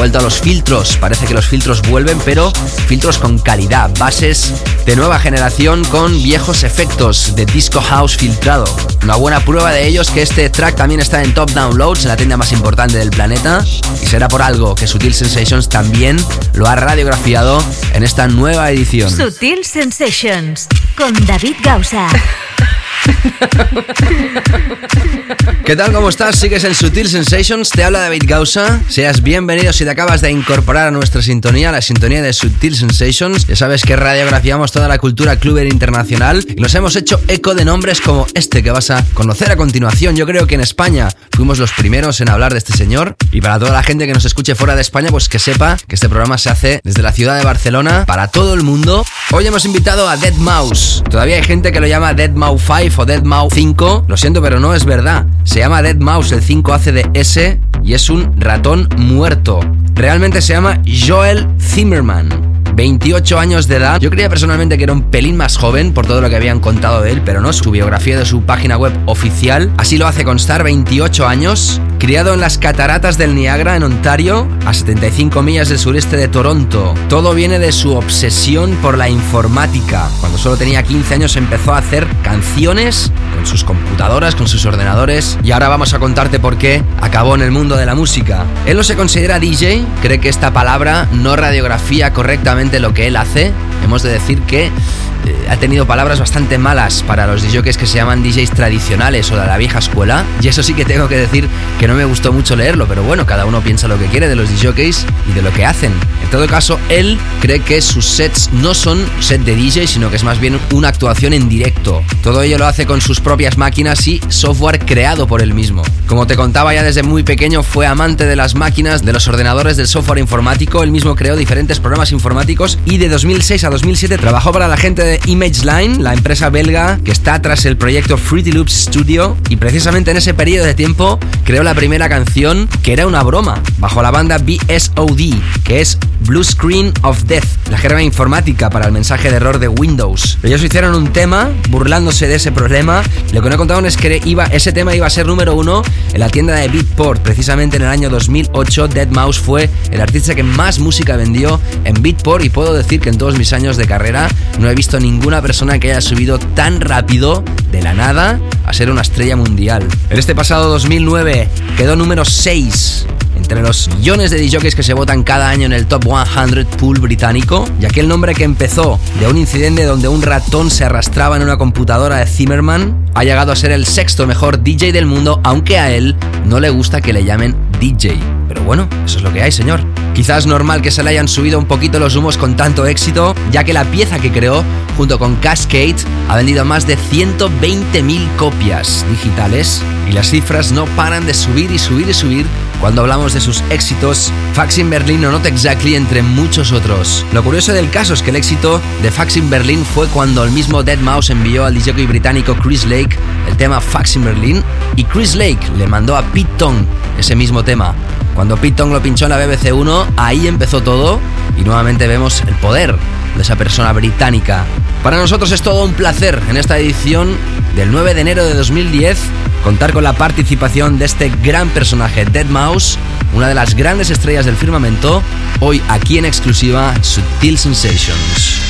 Vuelto a los filtros, parece que los filtros vuelven, pero filtros con calidad, bases de nueva generación con viejos efectos de disco house filtrado. Una buena prueba de ello es que este track también está en Top Downloads, la tienda más importante del planeta, y será por algo que Sutil Sensations también lo ha radiografiado en esta nueva edición. Sutil Sensations con David Gausa. ¿Qué tal? ¿Cómo estás? Sigues en Sutil Sensations, te habla David Gausa. Seas bienvenido si te acabas de incorporar a nuestra sintonía, la sintonía de Sutil Sensations. Ya sabes que radiografiamos toda la cultura cluber internacional y nos hemos hecho eco de nombres como este que vas a conocer a continuación. Yo creo que en España fuimos los primeros en hablar de este señor y para toda la gente que nos escuche fuera de España, pues que sepa que este programa se hace desde la ciudad de Barcelona para todo el mundo. Hoy hemos invitado a Dead Mouse. Todavía hay gente que lo llama Dead Mouse 5 o Dead Mouse 5. Lo siento, pero no es verdad. Se llama Dead Mouse, el 5 hace de S y es un ratón muerto. Realmente se llama Joel Zimmerman. 28 años de edad. Yo creía personalmente que era un pelín más joven por todo lo que habían contado de él, pero no. Su biografía de su página web oficial así lo hace constar. 28 años, criado en las cataratas del Niagara en Ontario, a 75 millas del sureste de Toronto. Todo viene de su obsesión por la informática. Cuando solo tenía 15 años empezó a hacer canciones con sus computadoras, con sus ordenadores y ahora vamos a contarte por qué acabó en el mundo de la música. Él no se considera DJ, cree que esta palabra no radiografía correctamente lo que él hace. Hemos de decir que ha tenido palabras bastante malas para los DJs que se llaman DJs tradicionales o de la vieja escuela. Y eso sí que tengo que decir que no me gustó mucho leerlo, pero bueno, cada uno piensa lo que quiere de los DJs y de lo que hacen. Todo caso, él cree que sus sets no son set de DJ, sino que es más bien una actuación en directo. Todo ello lo hace con sus propias máquinas y software creado por él mismo. Como te contaba ya desde muy pequeño, fue amante de las máquinas, de los ordenadores, del software informático. Él mismo creó diferentes programas informáticos y de 2006 a 2007 trabajó para la gente de ImageLine, la empresa belga que está tras el proyecto Fruity Loops Studio. Y precisamente en ese periodo de tiempo creó la primera canción que era una broma, bajo la banda BSOD, que es Blue Screen of Death, la jerga informática para el mensaje de error de Windows. Ellos hicieron un tema burlándose de ese problema. Lo que no contaban es que iba, ese tema iba a ser número uno en la tienda de Beatport. Precisamente en el año 2008, Dead Mouse fue el artista que más música vendió en Beatport. Y puedo decir que en todos mis años de carrera no he visto ninguna persona que haya subido tan rápido de la nada a ser una estrella mundial. En este pasado 2009 quedó número 6 entre los millones de DJs que se votan cada año en el Top 100 Pool británico, y aquel nombre que empezó de un incidente donde un ratón se arrastraba en una computadora de Zimmerman, ha llegado a ser el sexto mejor DJ del mundo, aunque a él no le gusta que le llamen DJ. Pero bueno, eso es lo que hay, señor. Quizás normal que se le hayan subido un poquito los humos con tanto éxito, ya que la pieza que creó, junto con Cascade, ha vendido más de 120.000 copias digitales y las cifras no paran de subir y subir y subir cuando hablamos de sus éxitos Fax in Berlin o Not Exactly entre muchos otros. Lo curioso del caso es que el éxito de Fax in Berlin fue cuando el mismo Dead Mouse envió al DJ británico Chris Lake el tema Fax in Berlin y Chris Lake le mandó a Pete Tong ese mismo tema. Cuando Pete Tong lo pinchó en la BBC 1, ahí empezó todo y nuevamente vemos el poder de esa persona británica. Para nosotros es todo un placer en esta edición del 9 de enero de 2010 contar con la participación de este gran personaje, Dead Mouse, una de las grandes estrellas del firmamento, hoy aquí en exclusiva Sutil Sensations.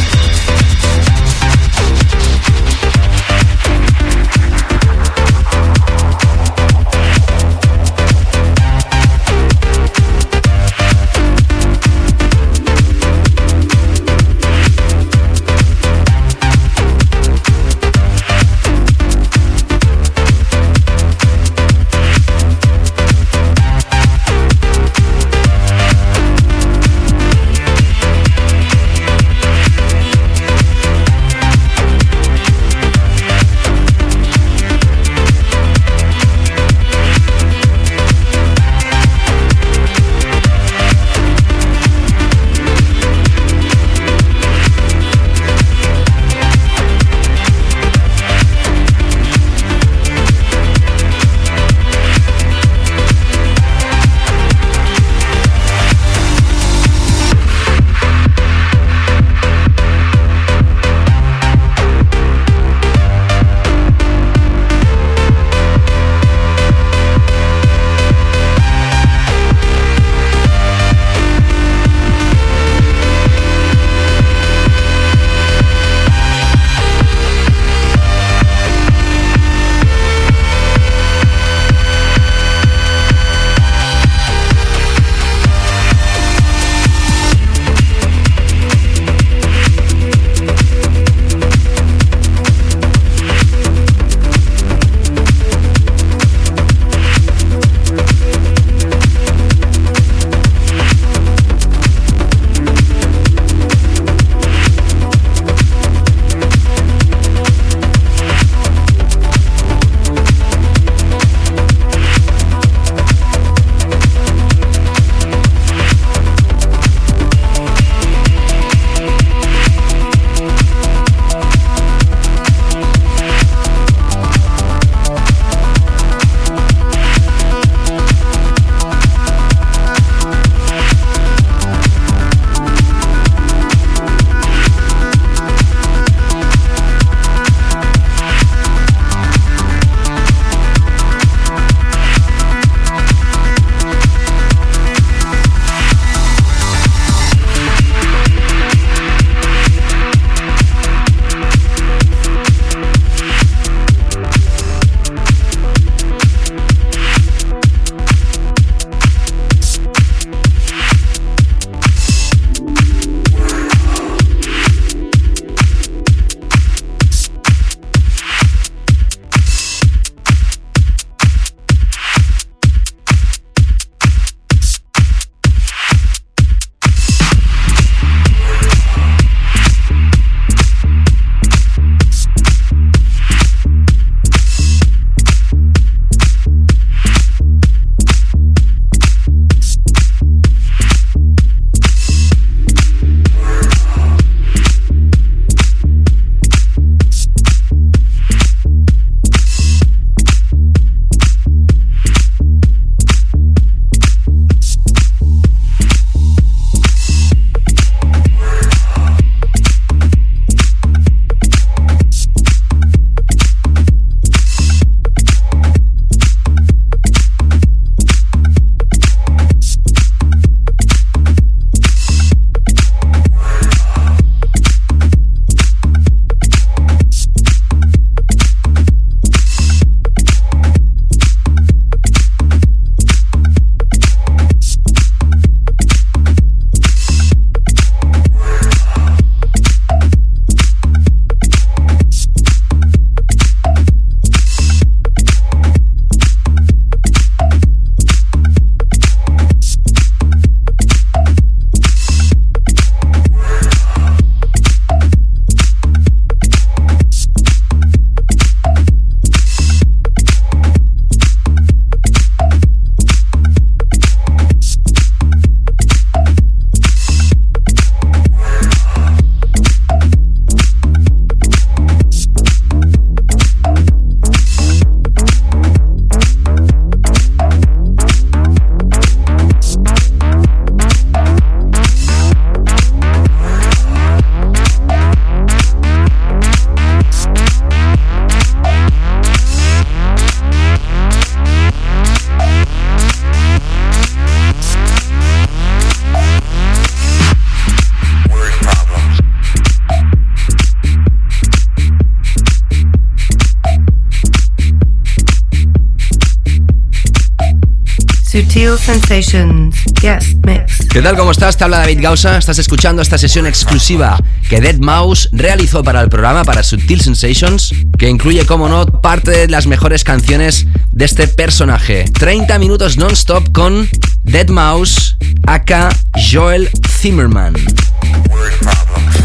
Sutil Sensations guest mix. ¿Qué tal? ¿Cómo estás? Te habla David Gausa. Estás escuchando esta sesión exclusiva que Dead Mouse realizó para el programa, para Sutil Sensations, que incluye, como no, parte de las mejores canciones de este personaje. 30 minutos non-stop con Dead Mouse, aka Joel Zimmerman.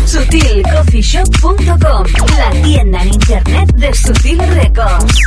SutilCoffeeShop.com, la tienda en internet de Sutil Records.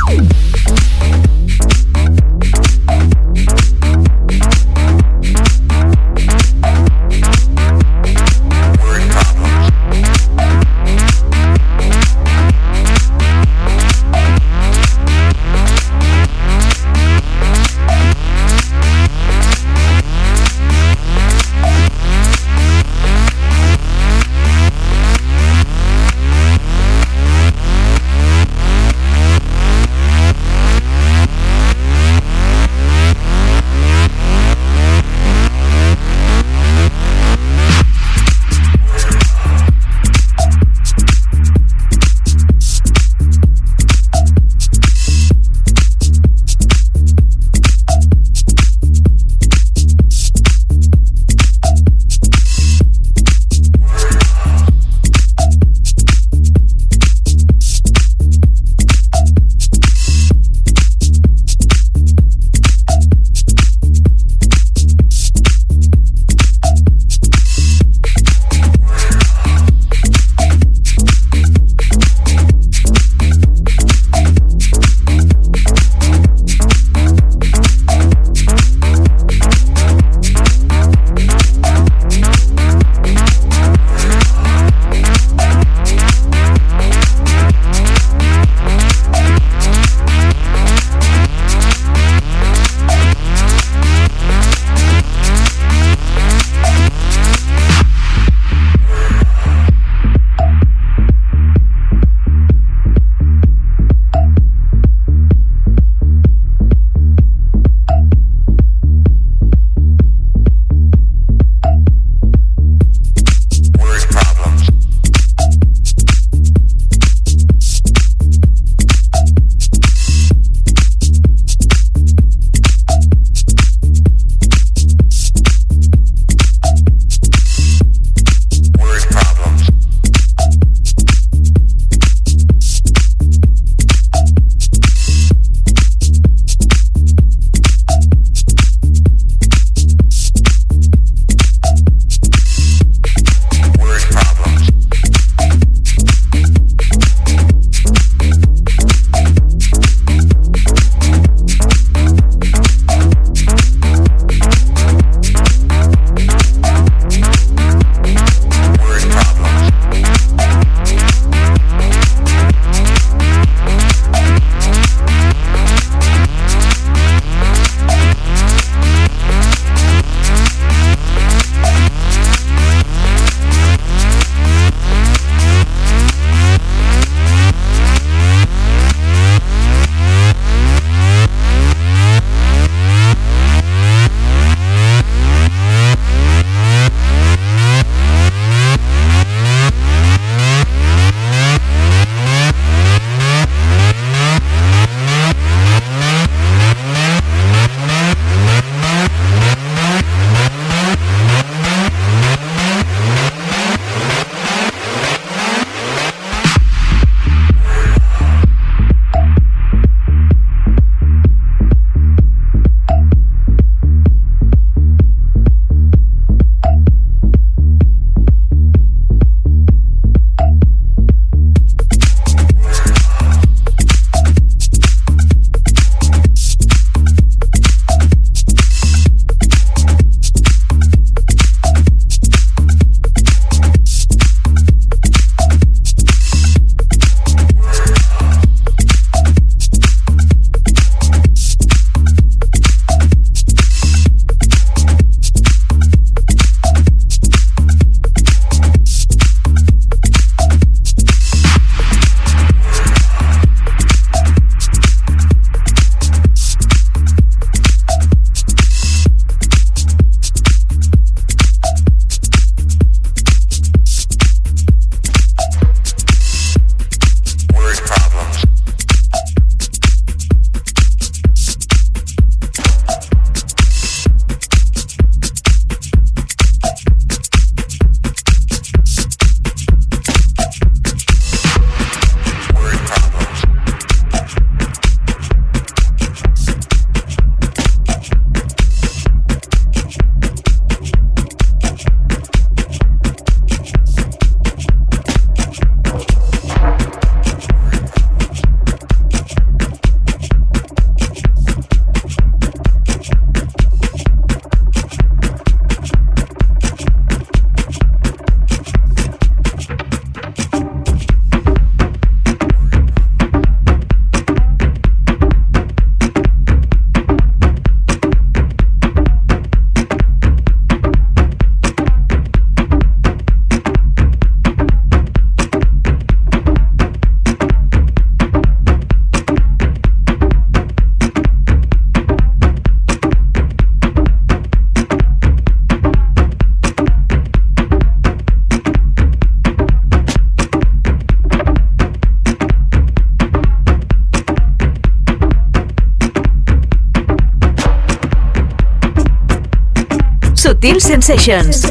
Sutil Sensations.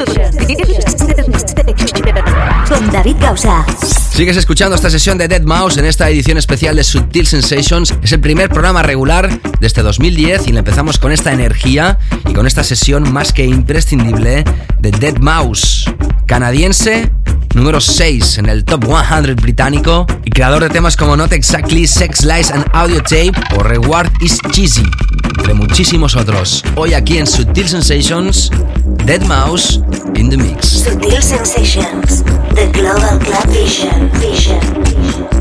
Con David Gausa. Sigues escuchando esta sesión de Dead Mouse en esta edición especial de Sutil Sensations. Es el primer programa regular de este 2010 y le empezamos con esta energía y con esta sesión más que imprescindible de Dead Mouse, canadiense, número 6 en el Top 100 británico y creador de temas como Not Exactly, Sex Lies and Audio Tape o Reward is Cheesy, entre muchísimos otros. Hoy aquí en Sutil Sensations, Dead Mouse in the Mix. Sutil Sensations. The Global Club Vision. Vision.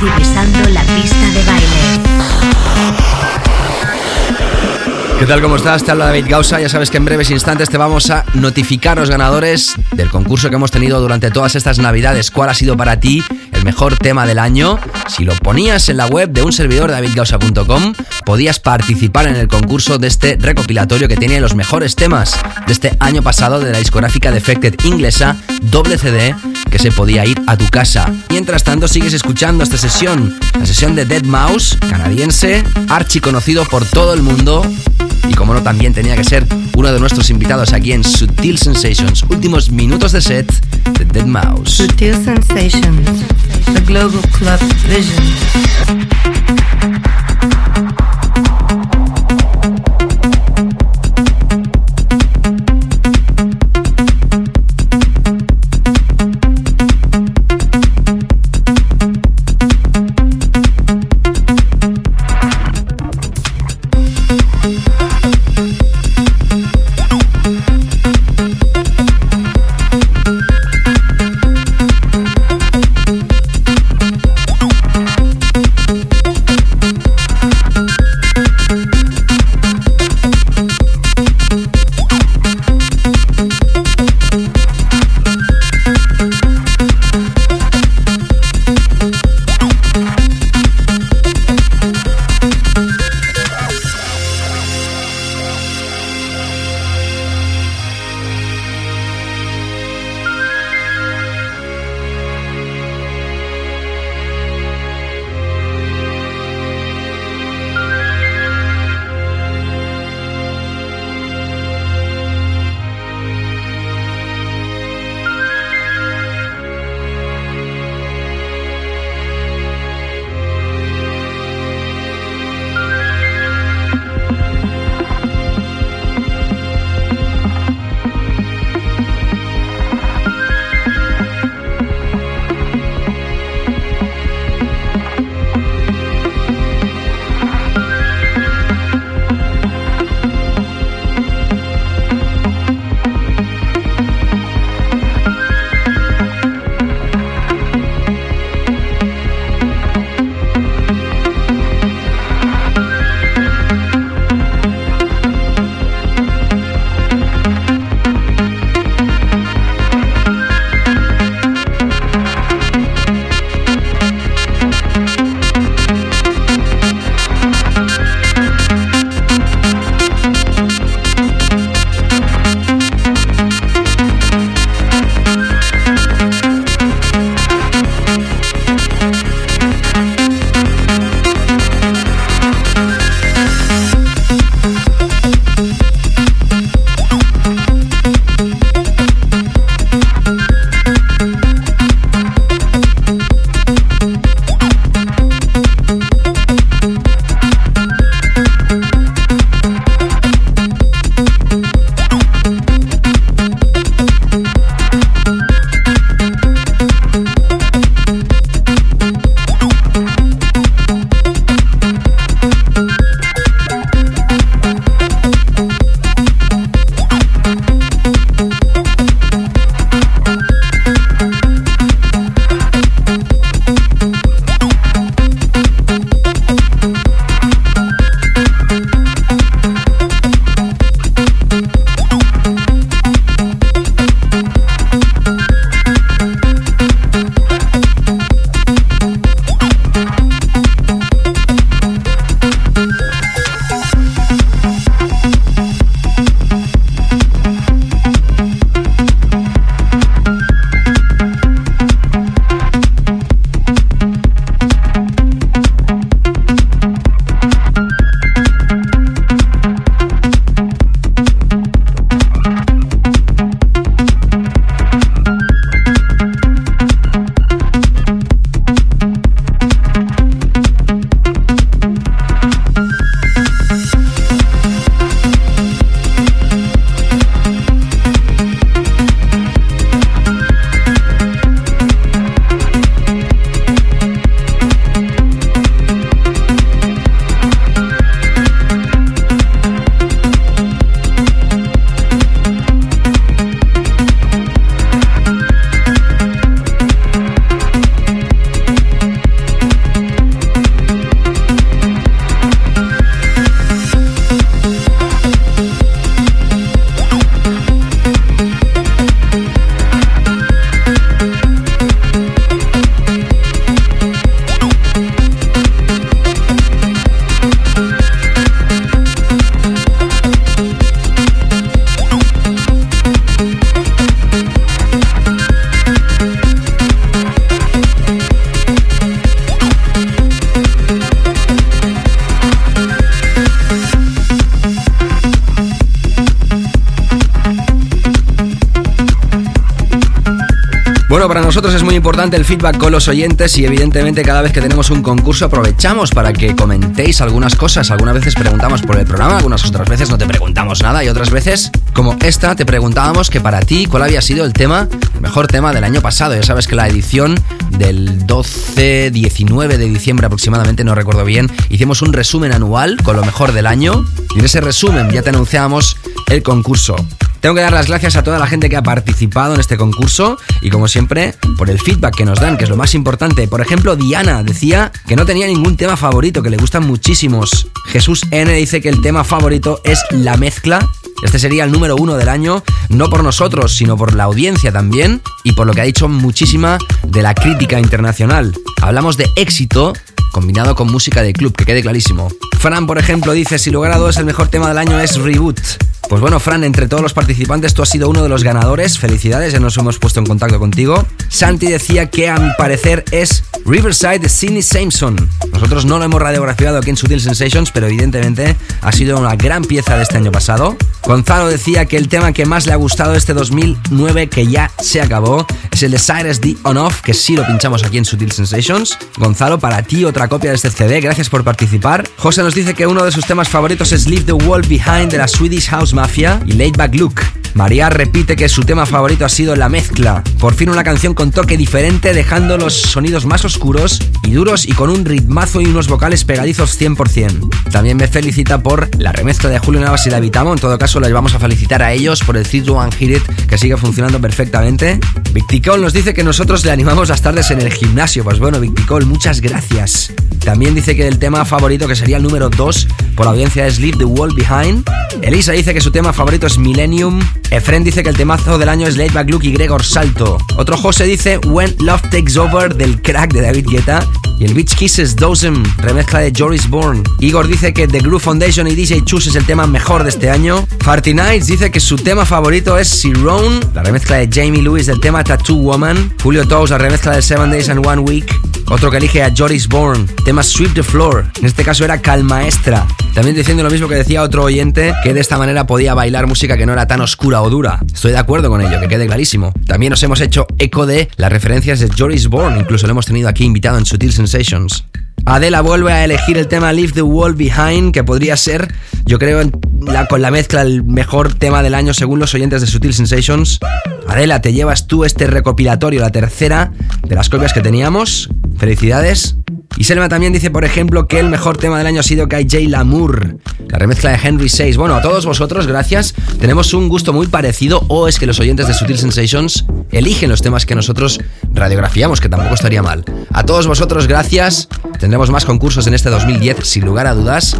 Divisando la pista de baile. ¿Qué tal? ¿Cómo estás? Te habla David Gausa. Ya sabes que en breves instantes te vamos a notificar los ganadores del concurso que hemos tenido durante todas estas navidades. ¿Cuál ha sido para ti el mejor tema del año? Si lo ponías en la web de un servidor davidgausa.com, podías participar en el concurso de este recopilatorio que tiene los mejores temas de este año pasado de la discográfica Defected inglesa, doble CD, que se podía ir a tu casa. Mientras tanto, sigues escuchando esta sesión, la sesión de Dead Mouse, canadiense, archi conocido por todo el mundo y como no también tenía que ser uno de nuestros invitados aquí en Sutil Sensations, últimos minutos de set de Dead Mouse. Sensations, the global club vision. Importante el feedback con los oyentes y evidentemente cada vez que tenemos un concurso aprovechamos para que comentéis algunas cosas. Algunas veces preguntamos por el programa, algunas otras veces no te preguntamos nada y otras veces, como esta, te preguntábamos que para ti cuál había sido el tema, el mejor tema del año pasado. Ya sabes que la edición del 12-19 de diciembre aproximadamente, no recuerdo bien, hicimos un resumen anual con lo mejor del año y en ese resumen ya te anunciábamos el concurso. Tengo que dar las gracias a toda la gente que ha participado en este concurso y como siempre por el feedback que nos dan, que es lo más importante. Por ejemplo, Diana decía que no tenía ningún tema favorito, que le gustan muchísimos. Jesús N dice que el tema favorito es la mezcla. Este sería el número uno del año, no por nosotros, sino por la audiencia también y por lo que ha dicho muchísima de la crítica internacional. Hablamos de éxito combinado con música de club, que quede clarísimo. Fran, por ejemplo, dice, si lugar a dudas el mejor tema del año es Reboot. Pues bueno, Fran, entre todos los participantes tú has sido uno de los ganadores. Felicidades, ya nos hemos puesto en contacto contigo. Santi decía que a mi parecer es Riverside de Sidney Sampson. Nosotros no lo hemos radiografiado aquí en Sutil Sensations, pero evidentemente ha sido una gran pieza de este año pasado. Gonzalo decía que el tema que más le ha gustado este 2009, que ya se acabó, es el de Cyrus D On Off, que sí lo pinchamos aquí en Sutil Sensations. Gonzalo, para ti otra copia de este CD, gracias por participar. José nos dice que uno de sus temas favoritos es Leave the World Behind de la Swedish House Mafia y Laid Back Look. María repite que su tema favorito ha sido La Mezcla. Por fin una canción con toque diferente, dejando los sonidos más oscuros y duros y con un ritmazo y unos vocales pegadizos 100%. También me felicita por la remezcla de Julio Navas y David Amo. En todo caso, les vamos a felicitar a ellos por el 3 One Hit It, que sigue funcionando perfectamente. Victicol nos dice que nosotros le animamos las tardes en el gimnasio. Pues bueno, Victicol, muchas gracias. También dice que el tema favorito, que sería el número 2 por la audiencia, es Leave the World Behind. Elisa dice que su tema favorito es Millennium. Efren dice que el temazo del año es Late Back Luke y Gregor Salto. Otro José dice When Love Takes Over del crack de David Guetta. Y el Beach Kisses Dozen, remezcla de Joris Bourne. Igor dice que The Groove Foundation y DJ Chus es el tema mejor de este año. Farty Nights dice que su tema favorito es Sirone, la remezcla de Jamie Lewis del tema Tattoo Woman. Julio Toes, la remezcla de Seven Days and One Week. Otro que elige a Joris Bourne, tema Sweep the Floor. En este caso era Calmaestra. También diciendo lo mismo que decía otro oyente, que de esta manera podía bailar música que no era tan oscura o dura. Estoy de acuerdo con ello, que quede clarísimo. También nos hemos hecho eco de las referencias de Joris Bourne, incluso lo hemos tenido aquí invitado en Sutil Sensations. Adela vuelve a elegir el tema Leave the World Behind, que podría ser, yo creo, con la mezcla el mejor tema del año según los oyentes de Sutil Sensations. Adela, te llevas tú este recopilatorio, la tercera de las copias que teníamos. Felicidades. Y Selma también dice, por ejemplo, que el mejor tema del año ha sido KJ Lamour, la remezcla de Henry VI. Bueno, a todos vosotros, gracias. Tenemos un gusto muy parecido, o es que los oyentes de Sutil Sensations eligen los temas que nosotros radiografiamos, que tampoco estaría mal. A todos vosotros, gracias. Tendremos más concursos en este 2010, sin lugar a dudas.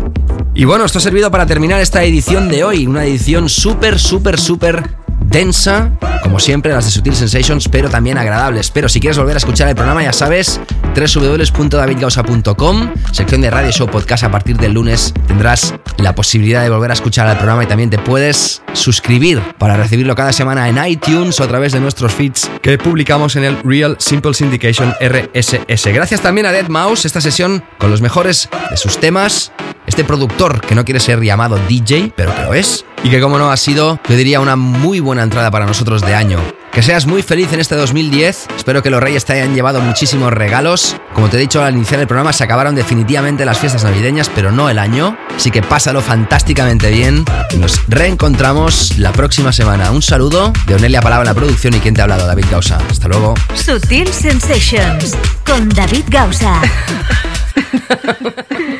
Y bueno, esto ha servido para terminar esta edición de hoy, una edición súper, súper, súper densa, como siempre las de Sutil Sensations, pero también agradables. Pero si quieres volver a escuchar el programa, ya sabes, www.davidgausa.com, sección de Radio Show Podcast. A partir del lunes tendrás la posibilidad de volver a escuchar el programa y también te puedes suscribir para recibirlo cada semana en iTunes o a través de nuestros feeds que publicamos en el Real Simple Syndication RSS. Gracias también a Dead Mouse, esta sesión con los mejores de sus temas. Este productor que no quiere ser llamado DJ, pero que lo es. Y que como no ha sido, yo diría una muy buena entrada para nosotros de año. Que seas muy feliz en este 2010. Espero que los Reyes te hayan llevado muchísimos regalos. Como te he dicho al iniciar el programa, se acabaron definitivamente las fiestas navideñas, pero no el año. Así que pásalo fantásticamente bien. Y nos reencontramos la próxima semana. Un saludo de Onelia Palabra en la producción y quien te ha hablado, David Gausa. Hasta luego. Sutil Sensations con David Gausa.